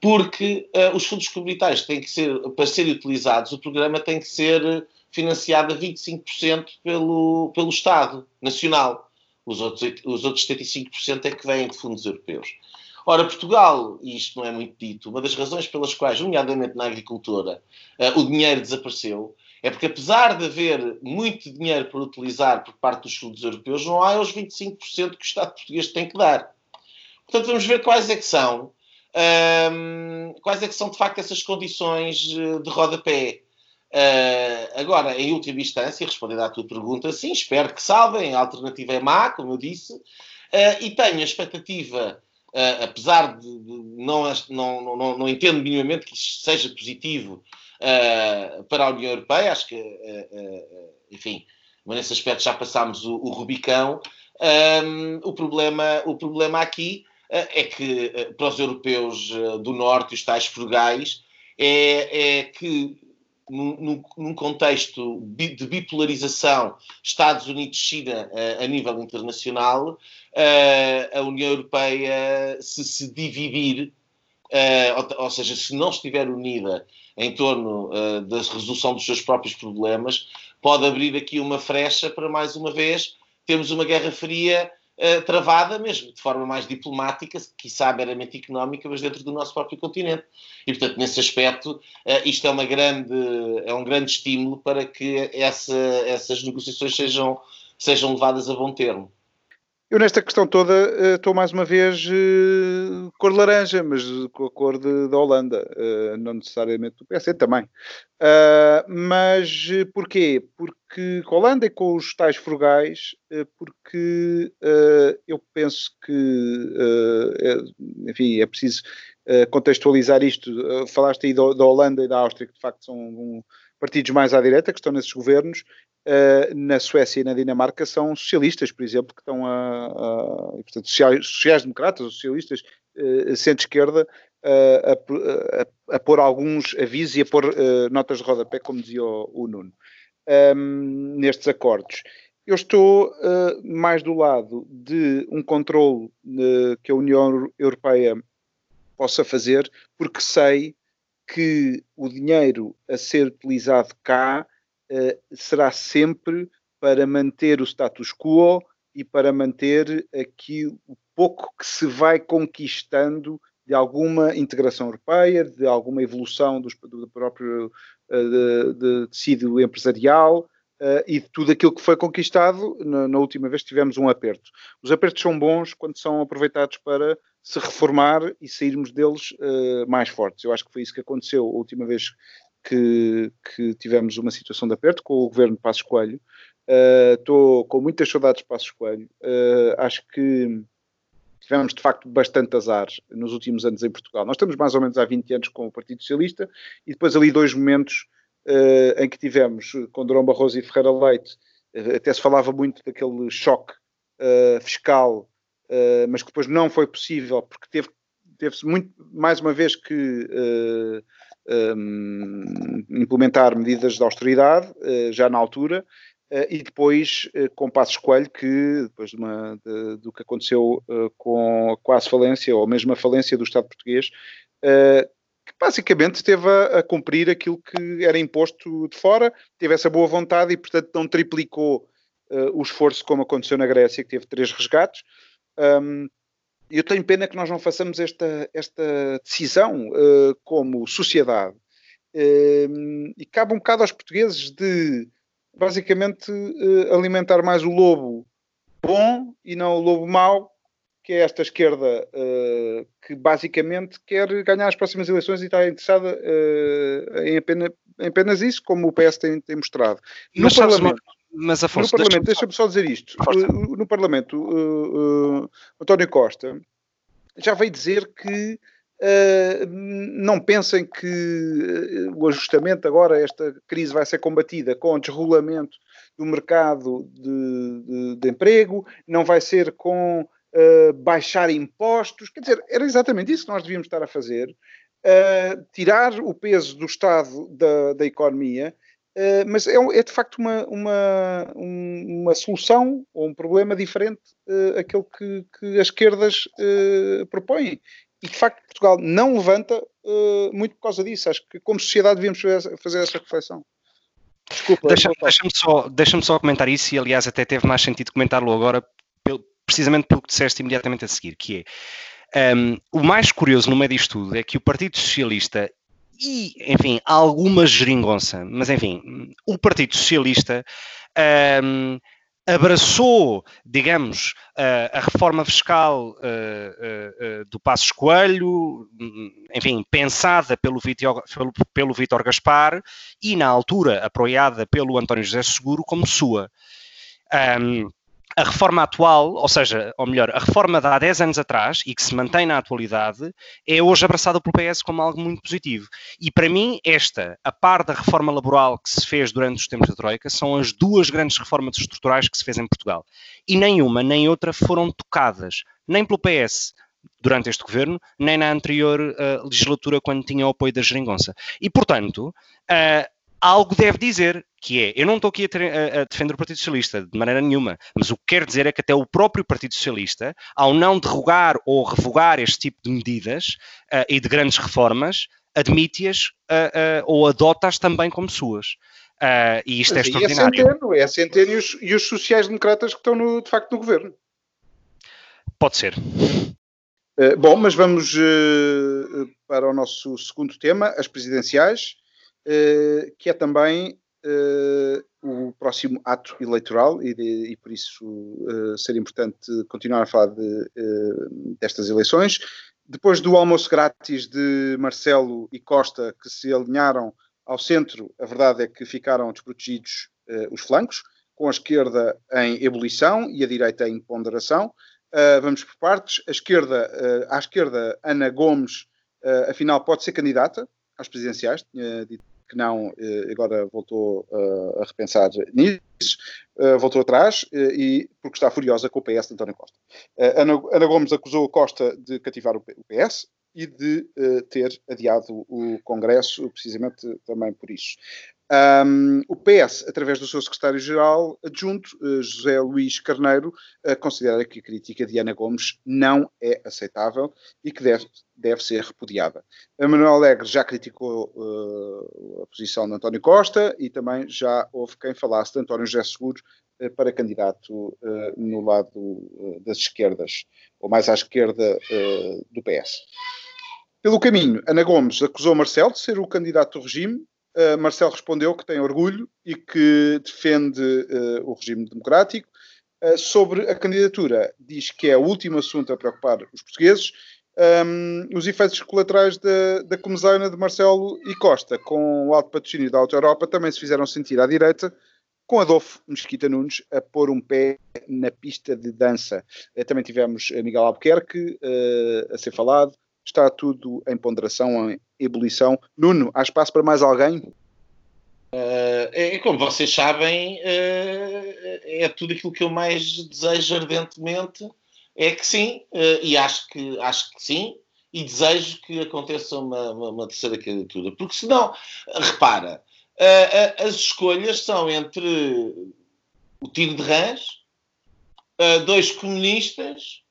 porque uh, os fundos comunitários têm que ser, para serem utilizados, o programa tem que ser financiado a 25% pelo, pelo Estado Nacional. Os outros, os outros 75% é que vêm de fundos europeus. Ora, Portugal, e isto não é muito dito, uma das razões pelas quais, nomeadamente na agricultura, uh, o dinheiro desapareceu, é porque apesar de haver muito dinheiro para utilizar por parte dos fundos europeus, não há os 25% que o Estado português tem que dar. Portanto, vamos ver quais é que são um, quais é que são de facto essas condições eh, de rodapé? Uh, agora, em última instância, respondendo à tua pergunta, sim, espero que salvem, a alternativa é má, como eu disse, uh, e tenho a expectativa, uh, apesar de, de não, não, não, não entendo minimamente que isto seja positivo para a União Europeia, acho que, enfim, mas nesse aspecto já passámos o, o Rubicão. Um, o, problema, o problema aqui é que para os europeus do Norte, os tais frugais, é, é que num, num, contexto de bipolarização Estados Unidos-China a, a nível internacional, a União Europeia se se dividir, ou seja, se não estiver unida em torno da resolução dos seus próprios problemas, pode abrir aqui uma frecha para mais uma vez termos uma guerra fria uh, travada, mesmo de forma mais diplomática, quiçá meramente económica, mas dentro do nosso próprio continente. E, portanto, nesse aspecto, uh, isto é, uma grande, é um grande estímulo para que essa, essas negociações sejam, sejam levadas a bom termo. Eu nesta questão toda eh, estou mais uma vez uh, cor laranja, mas com a cor da Holanda, uh, não necessariamente do PC também. Mas porquê? Porque com a Holanda e com os tais frugais, porque eu penso que, é, enfim, é preciso contextualizar isto. falaste aí da, Holanda e da Áustria, que de facto são um, partidos mais à direita, que estão nesses governos, Uh, na Suécia e na Dinamarca são socialistas, por exemplo, que estão a, a portanto, sociais-democratas ou socialistas uh, centro-esquerda uh, a, a, a, pôr alguns avisos e a pôr uh, notas de rodapé, como dizia o, o Nuno, um, nestes acordos. Eu estou mais do lado de um controle que a União Europeia possa fazer, porque sei que o dinheiro a ser utilizado cá uh, será sempre para manter o status quo e para manter aqui o pouco que se vai conquistando de alguma integração europeia, de alguma evolução dos, do próprio de tecido empresarial uh, e de tudo aquilo que foi conquistado na, na, última vez que tivemos um aperto. Os apertos são bons quando são aproveitados para se reformar e sairmos deles uh, mais fortes. Eu acho que foi isso que aconteceu a última vez que, que tivemos uma situação de aperto com o governo de Passos Coelho. Estou uh, com muitas saudades de Passos Coelho. Uh, acho que tivemos de facto bastante azar nos últimos anos em Portugal. Nós estamos mais ou menos há 20 anos com o Partido Socialista e depois ali dois momentos uh, em que tivemos com Durão Barroso e Ferreira Leite, até se falava muito daquele choque fiscal, mas que depois não foi possível porque teve teve-se muito mais uma vez que um, implementar medidas de austeridade uh, já na altura uh, e depois uh, com Passos Coelho que depois de uma, de, do que aconteceu com a quase falência ou mesmo a falência do Estado português que basicamente esteve a, a, cumprir aquilo que era imposto de fora, teve essa boa vontade e portanto não triplicou o esforço como aconteceu na Grécia que teve três resgates. Um, eu tenho pena que nós não façamos esta, esta decisão uh, como sociedade. Uh, e cabe um bocado aos portugueses de, basicamente, uh, alimentar mais o lobo bom e não o lobo mau, que é esta esquerda que basicamente quer ganhar as próximas eleições e está interessada em, apenas, em apenas isso, como o PS tem, tem mostrado. No Mas Parlamento. Mas, Afonso, no Parlamento, deixa-me só dizer isto. No, no Parlamento, uh, uh, António Costa já veio dizer que uh, não pensem que o ajustamento agora, esta crise vai ser combatida com o desrolamento do mercado de, de, de emprego, não vai ser com baixar impostos. Quer dizer, era exatamente isso que nós devíamos estar a fazer. tirar o peso do Estado da, da economia Uh, mas é, é, de facto uma, uma, uma solução ou um problema diferente uh, aquele que, que as esquerdas uh, propõem. E de facto Portugal não levanta muito por causa disso. Acho que como sociedade devíamos fazer essa reflexão. Desculpa. Deixa-me deixa só, deixa só comentar isso e aliás até teve mais sentido comentar-lo agora pelo, precisamente pelo que disseste imediatamente a seguir, que é um, ehm, o mais curioso no meio disto tudo é que o Partido Socialista e, enfim, alguma geringonça, mas enfim, o Partido Socialista um, abraçou, digamos, a, a reforma fiscal uh, uh, uh, do Passos Coelho, enfim, pensada pelo Vítor, pelo, pelo Vítor Gaspar e, na altura, apoiada pelo António José Seguro como sua. Um, a reforma atual, ou seja, ou melhor, a reforma de há 10 anos atrás e que se mantém na atualidade, é hoje abraçada pelo PS como algo muito positivo. E para mim, esta, a par da reforma laboral que se fez durante os tempos da Troika, são as duas grandes reformas estruturais que se fez em Portugal. E nenhuma nem outra foram tocadas, nem pelo PS, durante este governo, nem na anterior uh, legislatura, quando tinha o apoio da Geringonça. E, portanto, uh, algo deve dizer, que é, eu não estou aqui a, a, defender o Partido Socialista de maneira nenhuma, mas o que quero dizer é que até o próprio Partido Socialista, ao não derrogar ou revogar este tipo de medidas uh, e de grandes reformas, admite-as uh, uh, ou adota-as também como suas. e isto é, é extraordinário. É Centeno, é Centeno e os, e os sociais-democratas que estão, no, de facto, no governo. Pode ser. Bom, mas vamos para o nosso segundo tema, as presidenciais, que é também o próximo ato eleitoral e, de, e por isso ser importante continuar a falar de, destas eleições. Depois do almoço grátis de Marcelo e Costa, que se alinharam ao centro, a verdade é que ficaram desprotegidos os flancos, com a esquerda em ebulição e a direita em ponderação. Uh, vamos por partes. A esquerda, uh, à esquerda, Ana Gomes, uh, afinal, pode ser candidata às presidenciais. Tinha dito que não, agora voltou a repensar nisso. voltou atrás e porque está furiosa com o PS de António Costa. Ana, Ana, Gomes acusou Costa de cativar o PS e de ter adiado o Congresso, precisamente também por isso. Um, o PS, através do seu secretário-geral adjunto, uh, José Luís Carneiro, uh, considera que a crítica de Ana Gomes não é aceitável e que deve, deve ser repudiada. A Manuel Alegre já criticou uh, a posição de António Costa e também já houve quem falasse de António José Seguro para candidato no lado das esquerdas, ou mais à esquerda do PS. Pelo caminho, Ana Gomes acusou Marcelo de ser o candidato do regime Uh, Marcelo respondeu que tem orgulho e que defende uh, o regime democrático. Uh, sobre a candidatura, diz que é o último assunto a preocupar os portugueses. Um, os efeitos colaterais da, da comezaina de Marcelo e Costa, com o alto patrocínio da Auto Europa, também se fizeram sentir à direita, com Adolfo Mesquita Nunes a pôr um pé na pista de dança. também tivemos Miguel Albuquerque a ser falado, está tudo em ponderação, em ebulição. Nuno, há espaço para mais alguém? Uh, como vocês sabem, uh, é tudo aquilo que eu mais desejo ardentemente. É que sim, uh, e acho que, acho que sim, e desejo que aconteça uma, uma, uma terceira candidatura. Porque senão, repara, as escolhas são entre o tiro de rãs, dois comunistas,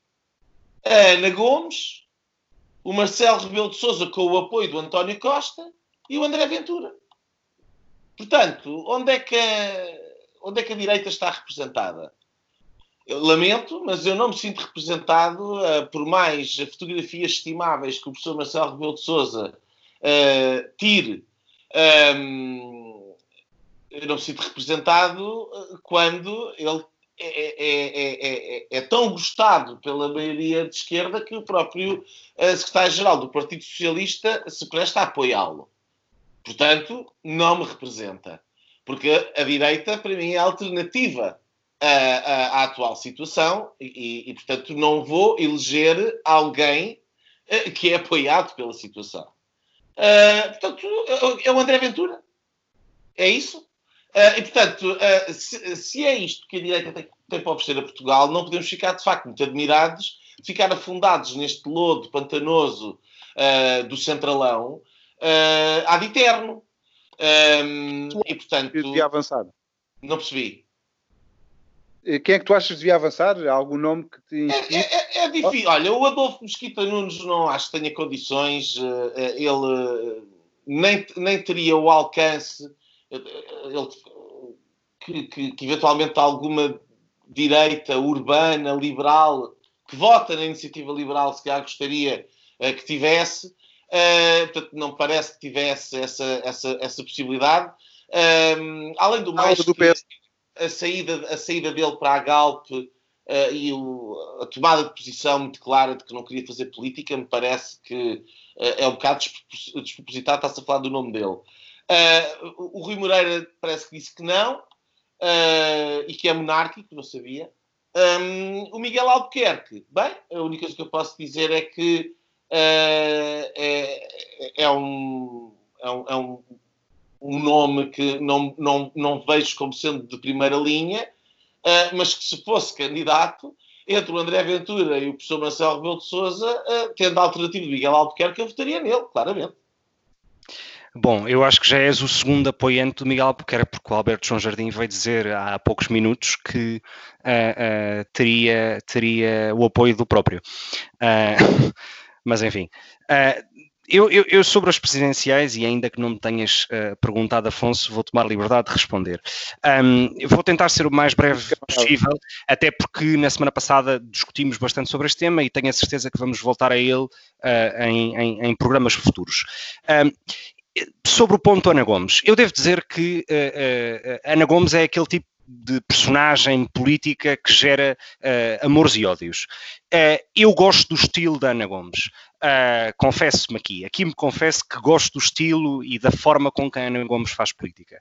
Ana Gomes o Marcelo Rebelo de Sousa com o apoio do António Costa e o André Ventura. Portanto, onde é que a, onde é que a direita está representada? Eu lamento, mas eu não me sinto representado uh, por mais fotografias estimáveis que o professor Marcelo Rebelo de Sousa uh, tire. Um, eu não me sinto representado uh, quando ele é é é, é, é, é, tão gostado pela maioria de esquerda que o próprio eh, secretário-geral do Partido Socialista se presta a apoiá-lo. Portanto, não me representa. Porque a direita, para mim, é alternativa à, à, à atual situação e, e, portanto, não vou eleger alguém eh, que é apoiado pela situação. Uh, portanto, é o André Ventura. É isso? Uh, e, portanto, uh, se, se, é isto que a direita tem, tem para oferecer a Portugal, não podemos ficar, de facto, muito admirados, ficar afundados neste lodo pantanoso uh, do Centralão ad eterno. Um, e, portanto... Devia avançar. Não percebi. Quem é que tu achas que devia avançar? Há algum nome que te é, é, é, é difícil. Olha, o Adolfo Mesquita Nunes não acho que tenha condições. Ele nem, nem teria o alcance ele, que, que, que, eventualmente alguma direita urbana, liberal, que vota na iniciativa liberal, se calhar gostaria uh, que tivesse. Uh, portanto, não parece que tivesse essa, essa, essa possibilidade. Uh, além do mais, do a, saída, a saída dele para a Galp uh, e o, a tomada de posição muito clara de que não queria fazer política, me parece que é um bocado despropositado, está-se a falar do nome dele. Uh, o Rui Moreira parece que disse que não uh, e que é monárquico, não sabia. Um, o Miguel Albuquerque, bem, a única coisa que eu posso dizer é que uh, é, é, um, é, um, é um, um, nome que não, não, não vejo como sendo de primeira linha, mas que se fosse candidato entre o André Ventura e o professor Marcelo Rebelo de Sousa, tendo a alternativa de Miguel Albuquerque, eu votaria nele, claramente. Bom, eu acho que já és o segundo apoiante do Miguel Albuquerque, porque o Alberto João Jardim veio dizer há poucos minutos que uh, uh, teria, teria o apoio do próprio. Uh, (laughs) mas enfim, eu, eu, eu, sobre as presidenciais, e ainda que não me tenhas uh, perguntado, Afonso, vou tomar liberdade de responder. Um, vou tentar ser o mais breve possível, até porque na semana passada discutimos bastante sobre este tema e tenho a certeza que vamos voltar a ele uh, em, em, em, programas futuros. Um, sobre o ponto Ana Gomes, eu devo dizer que uh, Ana Gomes é aquele tipo de personagem política que gera uh, amores e ódios. Uh, eu gosto do estilo da Ana Gomes. Uh, confesso-me aqui, aqui me confesso que gosto do estilo e da forma com que a Ana Gomes faz política.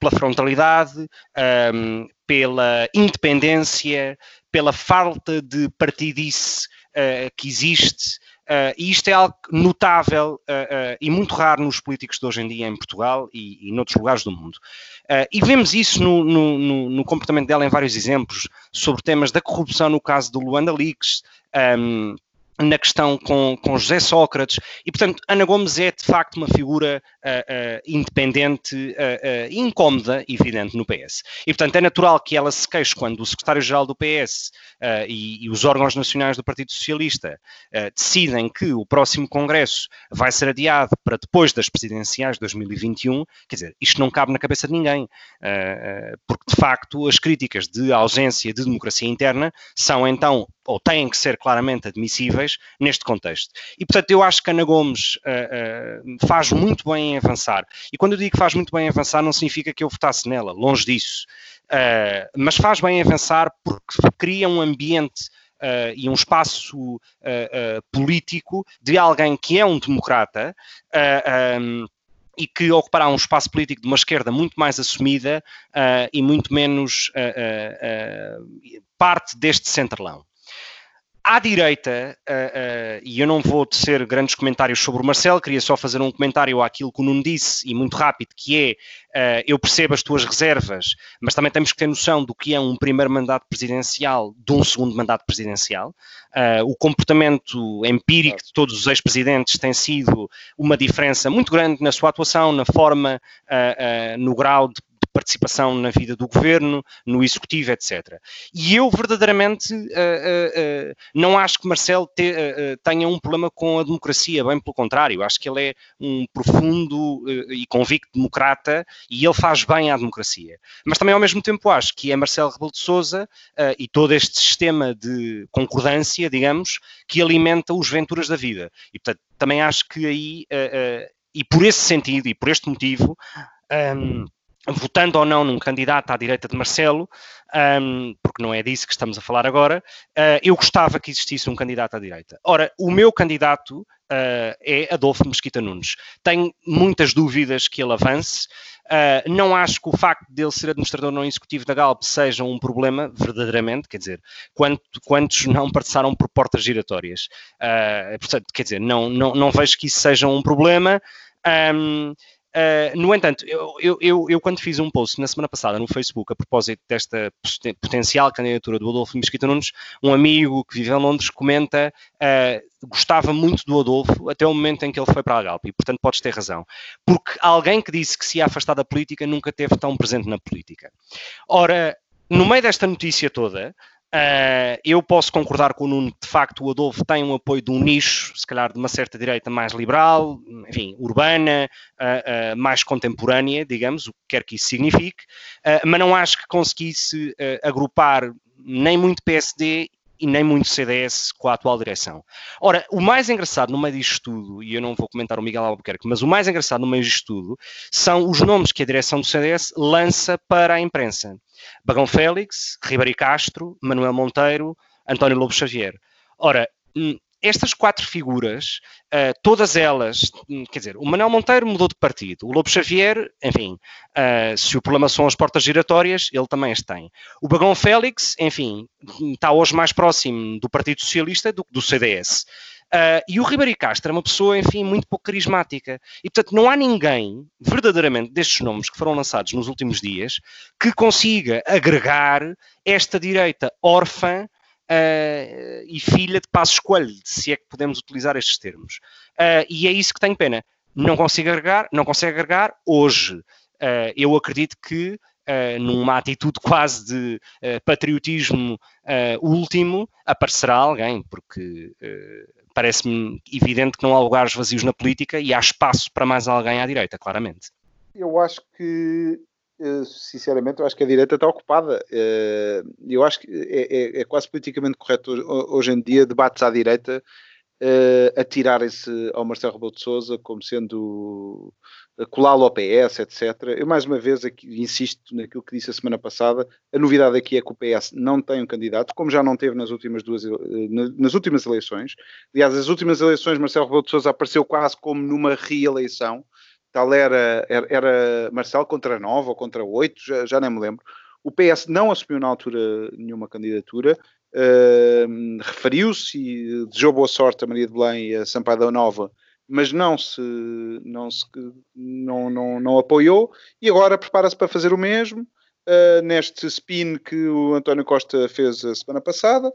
Pela frontalidade, um, ehm, pela independência, pela falta de partidice uh, que existe. Uh, e isto é algo notável uh, e muito raro nos políticos de hoje em dia em Portugal e, e noutros lugares do mundo. e vemos isso no, no, no, no, comportamento dela em vários exemplos, sobre temas da corrupção no caso do Luanda Leaks, um, na questão com, com José Sócrates, e portanto Ana Gomes é de facto uma figura uh, uh, independente uh, incómoda, evidente, no PS. E portanto é natural que ela se queixe quando o secretário-geral do PS e, e, os órgãos nacionais do Partido Socialista decidem que o próximo Congresso vai ser adiado para depois das presidenciais de 2021, quer dizer, isto não cabe na cabeça de ninguém, porque de facto as críticas de ausência de democracia interna são então ou têm que ser claramente admissíveis neste contexto. E, portanto, eu acho que Ana Gomes uh, uh, faz muito bem em avançar. E quando eu digo que faz muito bem em avançar, não significa que eu votasse nela, longe disso. Uh, mas faz bem em avançar porque cria um ambiente Uh, e um espaço uh, uh, político de alguém que é um democrata um, e que ocupará um espaço político de uma esquerda muito mais assumida e muito menos parte deste centralão. À direita, uh, uh, e eu não vou tecer grandes comentários sobre o Marcelo, queria só fazer um comentário àquilo que o Nuno disse, e muito rápido, que é, uh, eu percebo as tuas reservas, mas também temos que ter noção do que é um primeiro mandato presidencial de um segundo mandato presidencial. o comportamento empírico de todos os ex-presidentes tem sido uma diferença muito grande na sua atuação, na forma, no grau de participação na vida do governo, no executivo, etc. E eu verdadeiramente uh, uh, uh, não acho que Marcelo te, tenha um problema com a democracia, bem pelo contrário, acho que ele é um profundo e convicto democrata e ele faz bem à democracia. Mas também ao mesmo tempo acho que é Marcelo Rebelo de Sousa e todo este sistema de concordância, digamos, que alimenta os venturas da vida. E portanto também acho que aí, e por esse sentido e por este motivo, um, votando ou não num candidato à direita de Marcelo, um, porque não é disso que estamos a falar agora, uh, eu gostava que existisse um candidato à direita. Ora, o meu candidato uh, é Adolfo Mesquita Nunes. Tenho muitas dúvidas que ele avance. Uh, não acho que o facto de ele ser administrador não executivo da Galp seja um problema, verdadeiramente, quer dizer, quanto, quantos não passaram por portas giratórias? portanto, quer dizer, não, não, não vejo que isso seja um problema. Um, Uh, no entanto, eu, eu, eu, eu, quando fiz um post na semana passada no Facebook a propósito desta potencial candidatura do Adolfo Mesquita Nunes, um amigo que vive em Londres comenta uh, gostava muito do Adolfo até o momento em que ele foi para a Galp e, portanto, podes ter razão. Porque alguém que disse que se ia afastar da política nunca esteve tão presente na política. Ora, no meio desta notícia toda, Uh, eu posso concordar com o Nuno de facto, o Adolfo tem um apoio de um nicho, se calhar de uma certa direita mais liberal, enfim, urbana, uh, uh, mais contemporânea, digamos, o que quer que isso signifique, mas não acho que conseguisse agrupar nem muito PSD e nem muito CDS com a atual direção. Ora, o mais engraçado no meio disto tudo, e eu não vou comentar o Miguel Albuquerque, mas o mais engraçado no meio disto tudo são os nomes que a direção do CDS lança para a imprensa. Bagão Félix, Ribeiro Castro, Manuel Monteiro, António Lobo Xavier. Ora, hum, estas quatro figuras, uh, todas elas, hum, quer dizer, o Manuel Monteiro mudou de partido, o Lobo Xavier, enfim, uh, se o problema são as portas giratórias, ele também as tem. O Bagão Félix, enfim, está hoje mais próximo do Partido Socialista do que do CDS. Uh, e o Ribeiro Castro é uma pessoa, enfim, muito pouco carismática. E, portanto, não há ninguém, verdadeiramente, destes nomes que foram lançados nos últimos dias, que consiga agregar esta direita órfã uh, e filha de Passos Coelho, se é que podemos utilizar estes termos. Uh, e é isso que tenho pena. Não consigo agregar, não consegue agregar hoje. eu acredito que Uh, numa atitude quase de uh, patriotismo uh, último, aparecerá alguém, porque parece-me evidente que não há lugares vazios na política e há espaço para mais alguém à direita, claramente. Eu acho que sinceramente, eu acho que a direita está ocupada. Eu acho que é, é, é quase politicamente correto hoje em dia debates à direita atirarem-se ao Marcelo Rebelo de Sousa como sendo colá-lo ao PS, etc. Eu mais uma vez aqui insisto naquilo que disse a semana passada. A novidade aqui é que o PS não tem um candidato, como já não teve nas últimas duas eh, nas últimas eleições. Aliás, as últimas eleições Marcelo Rebelo de Sousa apareceu quase como numa reeleição. Tal era, era, era Marcelo contra nove ou contra oito, já, já nem me lembro. O PS não assumiu na altura nenhuma candidatura, uh, referiu-se e desejou boa sorte a Maria de Belém e a Sampaio da Nova, mas não se, não, se não, não, não apoiou e agora prepara-se para fazer o mesmo uh, neste spin que o António Costa fez a semana passada.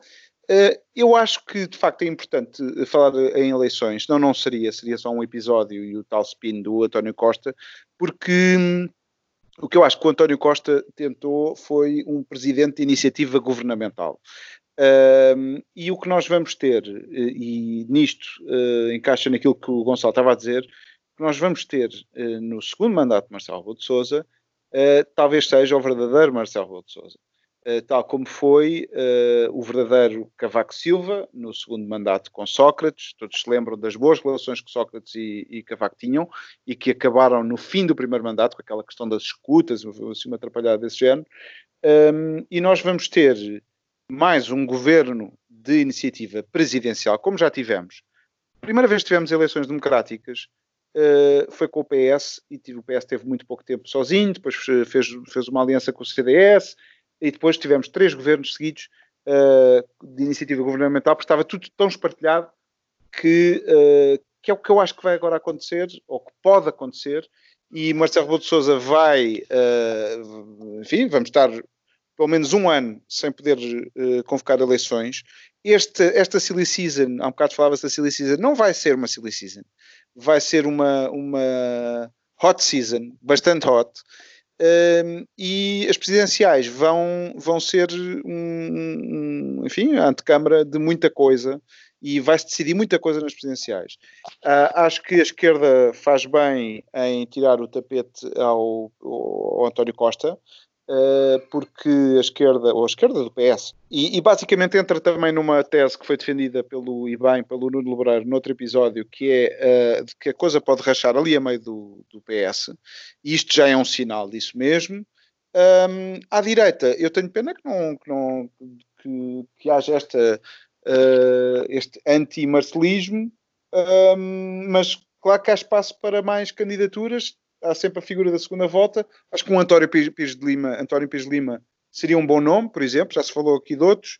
Uh, eu acho que de facto é importante falar em eleições, não, não seria, seria só um episódio e o tal spin do António Costa, porque hum, o que eu acho que o António Costa tentou foi um presidente de iniciativa governamental. Um, e o que nós vamos ter, e nisto uh, encaixa naquilo que o Gonçalo estava a dizer, que nós vamos ter uh, no segundo mandato de Marcelo Rebelo de Sousa, uh, talvez seja o verdadeiro Marcelo Rebelo de Sousa. tal como foi o verdadeiro Cavaco Silva no segundo mandato com Sócrates, todos se lembram das boas relações que Sócrates e, e Cavaco tinham e que acabaram no fim do primeiro mandato com aquela questão das escutas, assim, uma atrapalhada desse género. Um, e nós vamos ter mais um governo de iniciativa presidencial, como já tivemos. primeira vez que tivemos eleições democráticas uh, foi com o PS e o PS teve muito pouco tempo sozinho, depois fez, fez uma aliança com o CDS e depois tivemos três governos seguidos uh, de iniciativa governamental, porque estava tudo tão espartilhado que, uh, que é o que eu acho que vai agora acontecer, ou que pode acontecer, e Marcelo Rebelo de vai, enfim, vamos estar pelo menos um ano sem poder uh, convocar eleições. Este, esta silly season, há um bocado falava-se da silly season, não vai ser uma silly season, vai ser uma, uma hot season, bastante hot, uh, e as presidenciais vão, vão ser, um, um, enfim, a antecâmara de muita coisa, e vai-se decidir muita coisa nas presidenciais. Uh, acho que a esquerda faz bem em tirar o tapete ao, ao António Costa, porque a esquerda, ou a esquerda do PS, e, e, basicamente entra também numa tese que foi defendida pelo IBAN, pelo Nuno Lebreiro, noutro episódio, que é uh, que a coisa pode rachar ali a meio do, do PS, e isto já é um sinal disso mesmo. Um, à direita, eu tenho pena que não, que, não, que, que haja esta, uh, este anti-marcelismo, um, mas claro que há espaço para mais candidaturas, há sempre a figura da segunda volta. Acho que um António Pires de Lima, António Pires de Lima seria um bom nome, por exemplo, já se falou aqui de outros.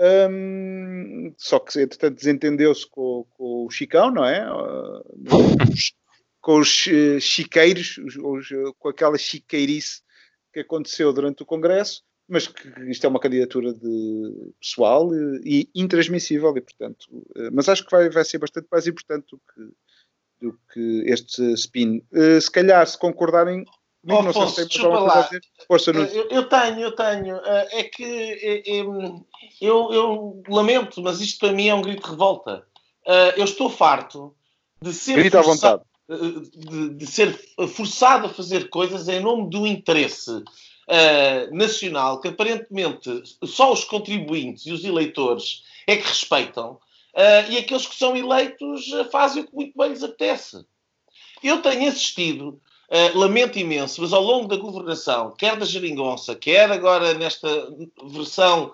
Um, só que, entretanto, desentendeu-se com, com, o Chicão, não é? (laughs) com os uh, chiqueiros, os, os, com aquela chiqueirice que aconteceu durante o Congresso, mas que isto é uma candidatura de pessoal e, e intransmissível, e portanto, uh, mas acho que vai, vai ser bastante mais importante do que do que este spin. Uh, se calhar, se concordarem comigo, não sei se tem mais coisa Força, eu, eu tenho, eu tenho. Uh, é que é, é, eu, eu, lamento, mas isto para mim é um grito de revolta. Uh, eu estou farto de ser Grita forçado, de, de, ser forçado a fazer coisas em nome do interesse nacional que aparentemente só os contribuintes e os eleitores é que respeitam uh, e aqueles que são eleitos uh, fazem o que muito bem lhes apetece. Eu tenho assistido, uh, lamento imenso, mas ao longo da governação, quer da Jeringonça, quer agora nesta versão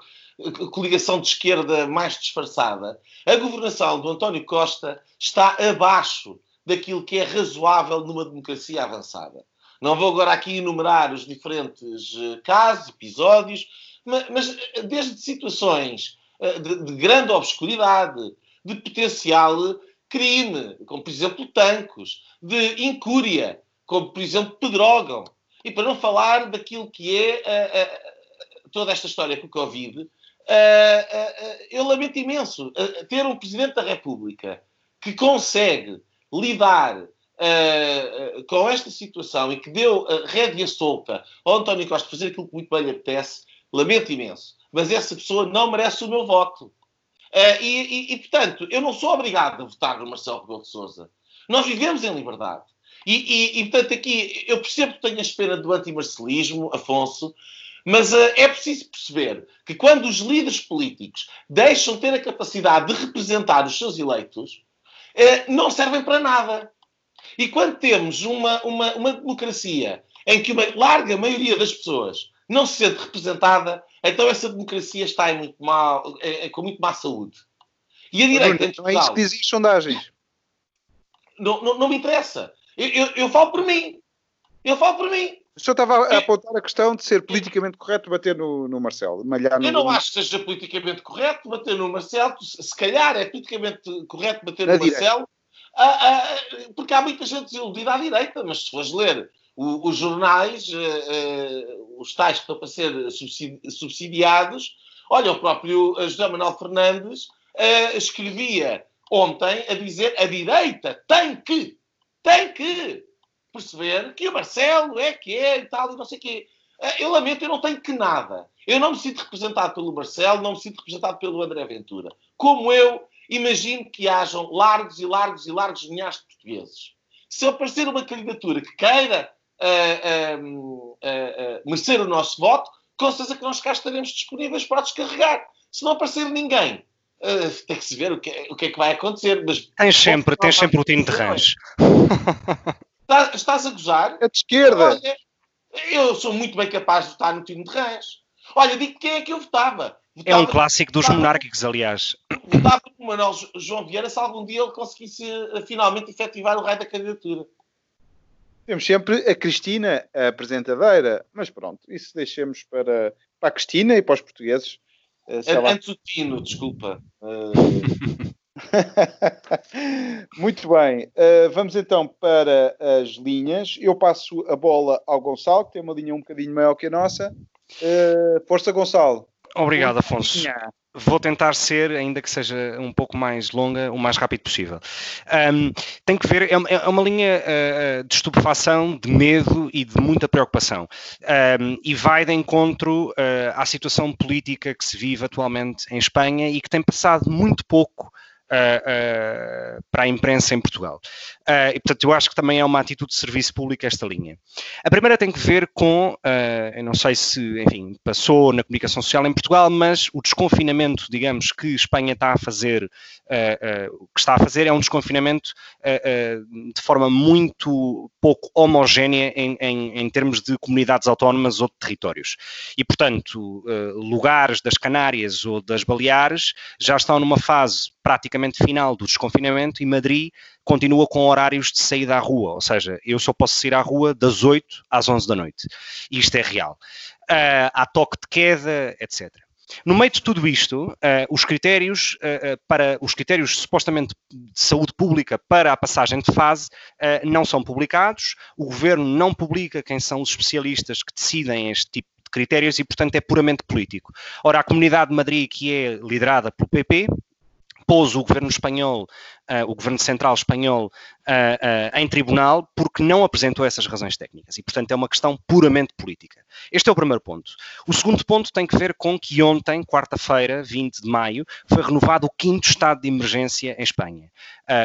coligação de esquerda mais disfarçada, a governação do António Costa está abaixo daquilo que é razoável numa democracia avançada. Não vou agora aqui enumerar os diferentes casos, episódios, mas, mas desde situações de, de grande obscuridade, de potencial crime, como por exemplo tancos, de incúria, como por exemplo pedrógão. E para não falar daquilo que é uh, uh, toda esta história com o Covid, uh, eu lamento imenso ter um Presidente da República que consegue lidar com esta situação e que deu rédea solta ao António Costa fazer aquilo que muito bem lhe apetece, lamento imenso mas essa pessoa não merece o meu voto. Uh, e, e, e, portanto, eu não sou obrigado a votar no Marcelo Rebelo de Sousa. Nós vivemos em liberdade. E, e, portanto, aqui eu percebo que tenhas pena do antimarcelismo, Afonso, mas uh, é preciso perceber que quando os líderes políticos deixam ter a capacidade de representar os seus eleitos, uh, não servem para nada. E quando temos uma, uma, uma democracia em que uma larga maioria das pessoas não se sente representada, então essa democracia está em muito mal, é, é, com muito má saúde. E a direita em Portugal... Não é isso que dizem as sondagens. Não, não, não me interessa. Eu, eu, eu, falo por mim. Eu falo por mim. O senhor estava a apontar a questão de ser politicamente correto bater no, no Marcelo. Malhar no... Eu não acho que seja politicamente correto bater no Marcelo. Se calhar é politicamente correto bater Na no direita. Marcelo. Ah, ah, porque há muita gente desiludida à direita, mas se fores ler o, os jornais, uh, uh, os tais que estão para ser subsidiados, olha, o próprio José Manuel Fernandes escrevia ontem a dizer a direita tem que, tem que perceber que o Marcelo é que é e tal, e não sei o quê. Eu lamento, eu não tenho que nada. Eu não me sinto representado pelo Marcelo, não me sinto representado pelo André Ventura. Como eu, imagino que hajam largos e largos e largos milhares de portugueses. Se aparecer uma candidatura que queira merecer o nosso voto, com certeza que nós cá estaremos disponíveis para descarregar. Se não aparecer ninguém, uh, tem que se ver o que, é, o que é que vai acontecer. Mas, tens sempre, tens sempre o time de rãs. Estás, estás a gozar? É de esquerda. Olha, eu sou muito bem capaz de votar no time de rãs. Olha, digo quem é que eu votava. votava é um clássico dos votava, monárquicos, aliás. Votava no Manuel João Vieira se algum dia ele conseguisse finalmente efetivar o raio da candidatura. Temos sempre a Cristina, a apresentadeira, mas pronto, isso deixemos para, para a Cristina e para os portugueses. Uh, Antes o Tino, desculpa. Uh... (laughs) Muito bem, uh, vamos então para as linhas. Eu passo a bola ao Gonçalo, que tem uma linha um bocadinho maior que a nossa. Uh, força, Gonçalo. Obrigado, Afonso. Vou tentar ser, ainda que seja um pouco mais longa, o mais rápido possível. Um, tem que ver, é, é uma linha uh, de estupefação, de medo e de muita preocupação. Um, e vai de encontro uh, à situação política que se vive atualmente em Espanha e que tem passado muito pouco uh, para a imprensa em Portugal. Uh, e, portanto, eu acho que também é uma atitude de serviço público esta linha. A primeira tem que ver com, uh, eu não sei se, enfim, passou na comunicação social em Portugal, mas o desconfinamento, digamos, que Espanha está a fazer, o que está a fazer é um desconfinamento de forma muito pouco homogénea em, em, em, termos de comunidades autónomas ou de territórios. E, portanto, lugares das Canárias ou das Baleares já estão numa fase final do desconfinamento e Madrid continua com horários de saída à rua, ou seja, eu só posso sair à rua das 8 às 11 da noite. E isto é real. Uh, há toque de queda, etc. No meio de tudo isto, uh, os critérios uh, para os critérios supostamente de saúde pública para a passagem de fase uh, não são publicados. O governo não publica quem são os especialistas que decidem este tipo de critérios e, portanto, é puramente político. Ora, a Comunidade de Madrid, que é liderada pelo PP, pôs o governo espanhol, uh, o governo central espanhol, uh, uh, em tribunal porque não apresentou essas razões técnicas. E, portanto, é uma questão puramente política. Este é o primeiro ponto. O segundo ponto tem que ver com que ontem, quarta-feira, 20 de maio, foi renovado o quinto estado de emergência em Espanha.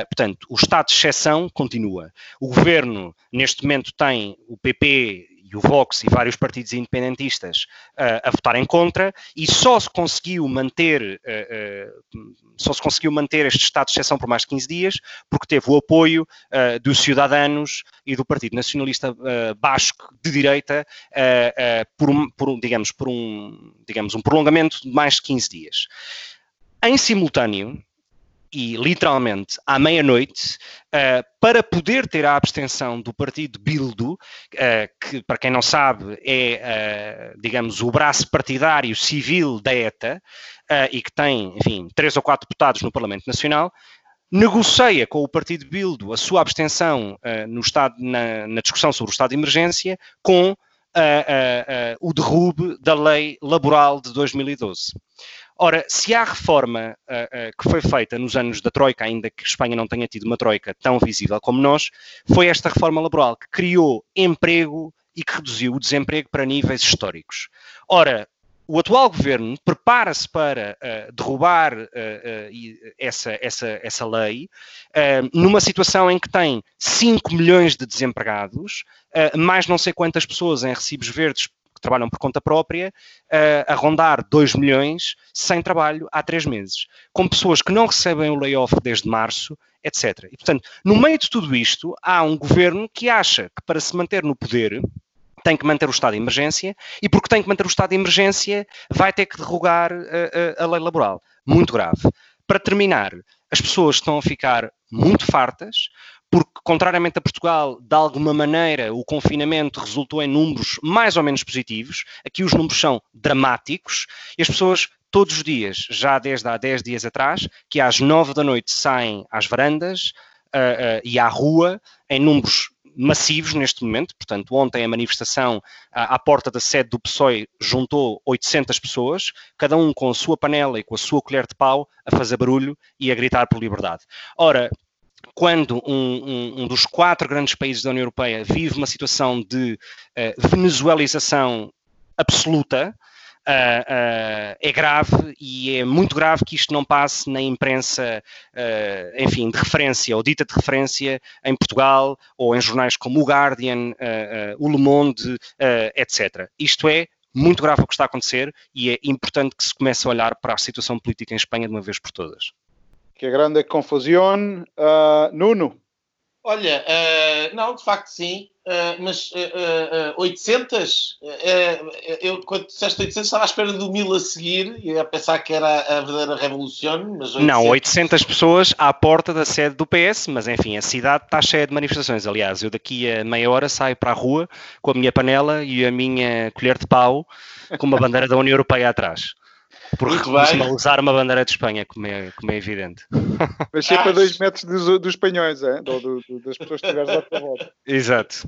portanto, o estado de exceção continua. O governo, neste momento, tem o PP e o Vox e vários partidos independentistas uh, a votarem contra e só se conseguiu manter uh, uh, só se conseguiu manter este estado de exceção por mais de 15 dias porque teve o apoio dos Ciudadanos e do Partido Nacionalista Basco de direita por, um, por, digamos, por um, digamos, um prolongamento de mais de 15 dias. Em simultâneo, e literalmente à meia-noite, uh, para poder ter a abstenção do partido Bildo, uh, que para quem não sabe é, uh, digamos, o braço partidário civil da ETA e que tem, enfim, três ou quatro deputados no Parlamento Nacional, negocia com o partido Bildo a sua abstenção no estado, na, na, discussão sobre o estado de emergência com o derrube da lei laboral de 2012. Ora, se há reforma uh, que foi feita nos anos da Troika, ainda que Espanha não tenha tido uma Troika tão visível como nós, foi esta reforma laboral que criou emprego e que reduziu o desemprego para níveis históricos. Ora, o atual governo prepara-se para uh, derrubar uh, uh, essa, essa, essa lei numa situação em que tem 5 milhões de desempregados, mais não sei quantas pessoas em recibos verdes trabalham por conta própria, a rondar 2 milhões sem trabalho há 3 meses, com pessoas que não recebem o layoff desde março, etc. E, portanto, no meio de tudo isto, há um governo que acha que para se manter no poder tem que manter o estado de emergência e porque tem que manter o estado de emergência vai ter que derrogar a, eh, eh, a lei laboral. Muito grave. Para terminar, as pessoas estão a ficar muito fartas, porque, contrariamente a Portugal, de alguma maneira o confinamento resultou em números mais ou menos positivos. Aqui os números são dramáticos e as pessoas, todos os dias, já desde há 10 dias atrás, que às 9 da noite saem às varandas uh, uh, e à rua, em números massivos neste momento. Portanto, ontem a manifestação à, à, porta da sede do PSOE juntou 800 pessoas, cada um com a sua panela e com a sua colher de pau, a fazer barulho e a gritar por liberdade. Ora, quando um, um, um, dos quatro grandes países da União Europeia vive uma situação de uh, venezuelização absoluta, Uh, uh, é grave e é muito grave que isto não passe na imprensa, uh, enfim, de referência ou dita de referência em Portugal ou em jornais como o Guardian, o Le Monde, etc. Isto é muito grave o que está a acontecer e é importante que se comece a olhar para a situação política em Espanha de uma vez por todas. Que grande confusão. Nuno, Olha, uh, não, de facto sim, uh, mas uh, 800, eu quando disseste 800 estava à espera do mil a seguir e ia pensar que era a verdadeira revolução, mas 800... Não, 800 pessoas à porta da sede do PS, mas enfim, a cidade está cheia de manifestações, aliás, eu daqui a meia hora saio para a rua com a minha panela e a minha colher de pau com uma bandeira da União Europeia atrás por usar uma bandeira de Espanha, como é, como é evidente. (laughs) Mas sempre a dois metros dos, dos espanhóis, é? Do, do, das pessoas que estiveres à tua volta. Exato.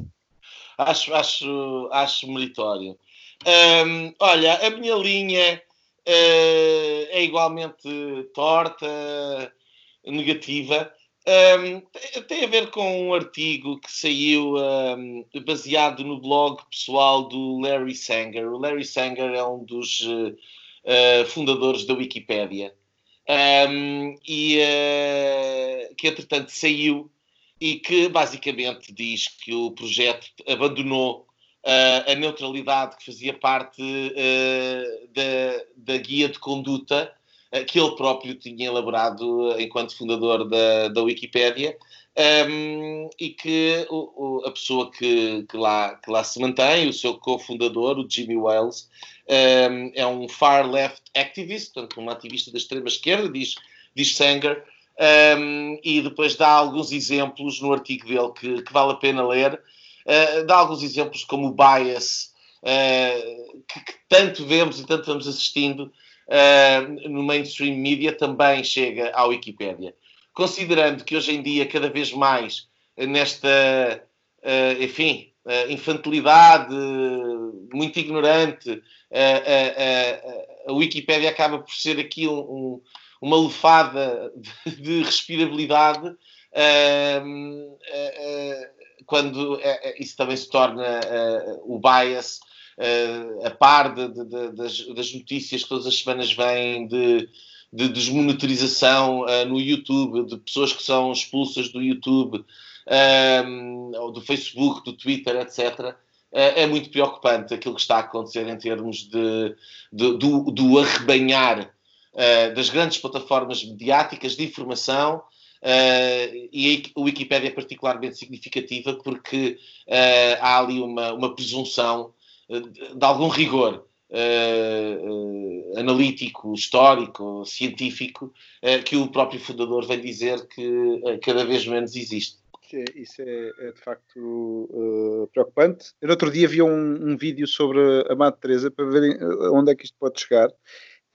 Acho, acho, acho meritório. Um, olha, a minha linha uh, é igualmente torta, negativa. Um, tem a ver com um artigo que saiu um, baseado no blog pessoal do Larry Sanger. O Larry Sanger é um dos uh, fundadores da Wikipédia, um, e uh, que entretanto saiu e que basicamente diz que o projeto abandonou uh, a neutralidade que fazia parte da, da, guia de conduta que ele próprio tinha elaborado enquanto fundador da, da Wikipédia. Um, e que o, o, a pessoa que, que, lá, que lá se mantém, o seu cofundador, o Jimmy Wales, um, é um far left activist, portanto, um ativista da extrema esquerda, diz, diz Sanger, um, e depois dá alguns exemplos no artigo dele que, que vale a pena ler. Uh, dá alguns exemplos como o bias, uh, que, que, tanto vemos e tanto vamos assistindo uh, no mainstream media, também chega à Wikipédia. Considerando que hoje em dia, cada vez mais, nesta, enfim, infantilidade muito ignorante, a, a, a, Wikipédia acaba por ser aqui um, um, uma lefada de, de respirabilidade uh, uh, quando isso também se torna o bias a par de, de, das, das, notícias que todas as semanas vêm de, de desmonetarização no YouTube, de pessoas que são expulsas do YouTube, do Facebook, do Twitter, etc. É, é muito preocupante aquilo que está a acontecer em termos de, de do, do, arrebanhar uh, das grandes plataformas mediáticas de informação uh, e a Wikipédia é particularmente significativa porque uh, há ali uma, uma presunção de, de algum rigor analítico, histórico, científico que o próprio fundador vem dizer que cada vez menos existe isso é, é de facto uh, preocupante. No outro dia vi um, um vídeo sobre a Madre Teresa para ver eh, onde é que isto pode chegar.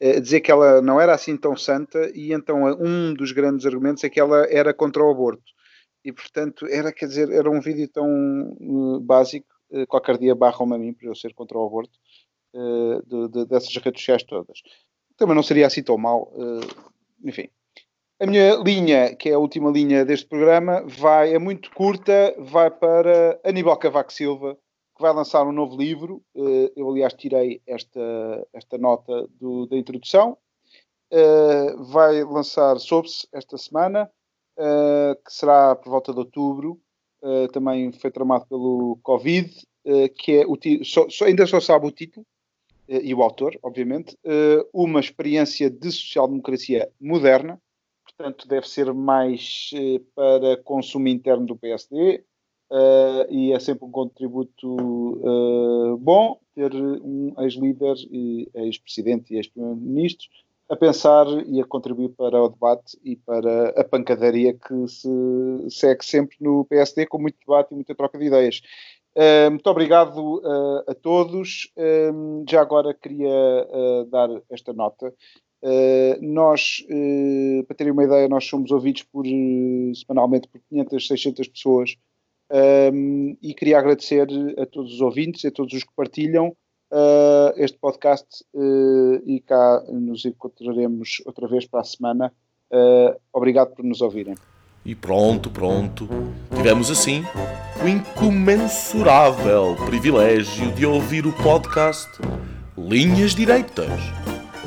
Uh, dizer que ela não era assim tão santa e então um dos grandes argumentos é que ela era contra o aborto. E portanto era, quer dizer, era um vídeo tão uh, básico, qualquer dia barram-me a mim para eu ser contra o aborto, de, de, dessas redes sociais todas. Também não seria assim tão mal, enfim. A minha linha, que é a última linha deste programa, vai, é muito curta, vai para Aníbal Cavaco Silva, que vai lançar um novo livro. Uh, eu, aliás, tirei esta, esta nota do, da introdução. Uh, vai lançar, soube-se, esta semana, que será por volta de outubro. também foi tramado pelo Covid, que é o só, ainda só sabe o título, e o autor, obviamente, uma experiência de social-democracia moderna, portanto deve ser mais para consumo interno do PSD, Uh, e é sempre um contributo uh, bom ter um ex-líder, ex-presidente e ex-primeiro-ministro a pensar e a contribuir para o debate e para a pancadaria que se segue sempre no PSD, com muito debate e muita troca de ideias. Uh, muito obrigado a todos. já agora queria dar esta nota. Nós, para terem uma ideia, nós somos ouvidos por, semanalmente por 500, 600 pessoas um, e queria agradecer a todos os ouvintes, a todos os que partilham este podcast e cá nos encontraremos outra vez para a semana. Obrigado por nos ouvirem. E pronto, pronto. Tivemos assim o incomensurável privilégio de ouvir o podcast Linhas Direitas,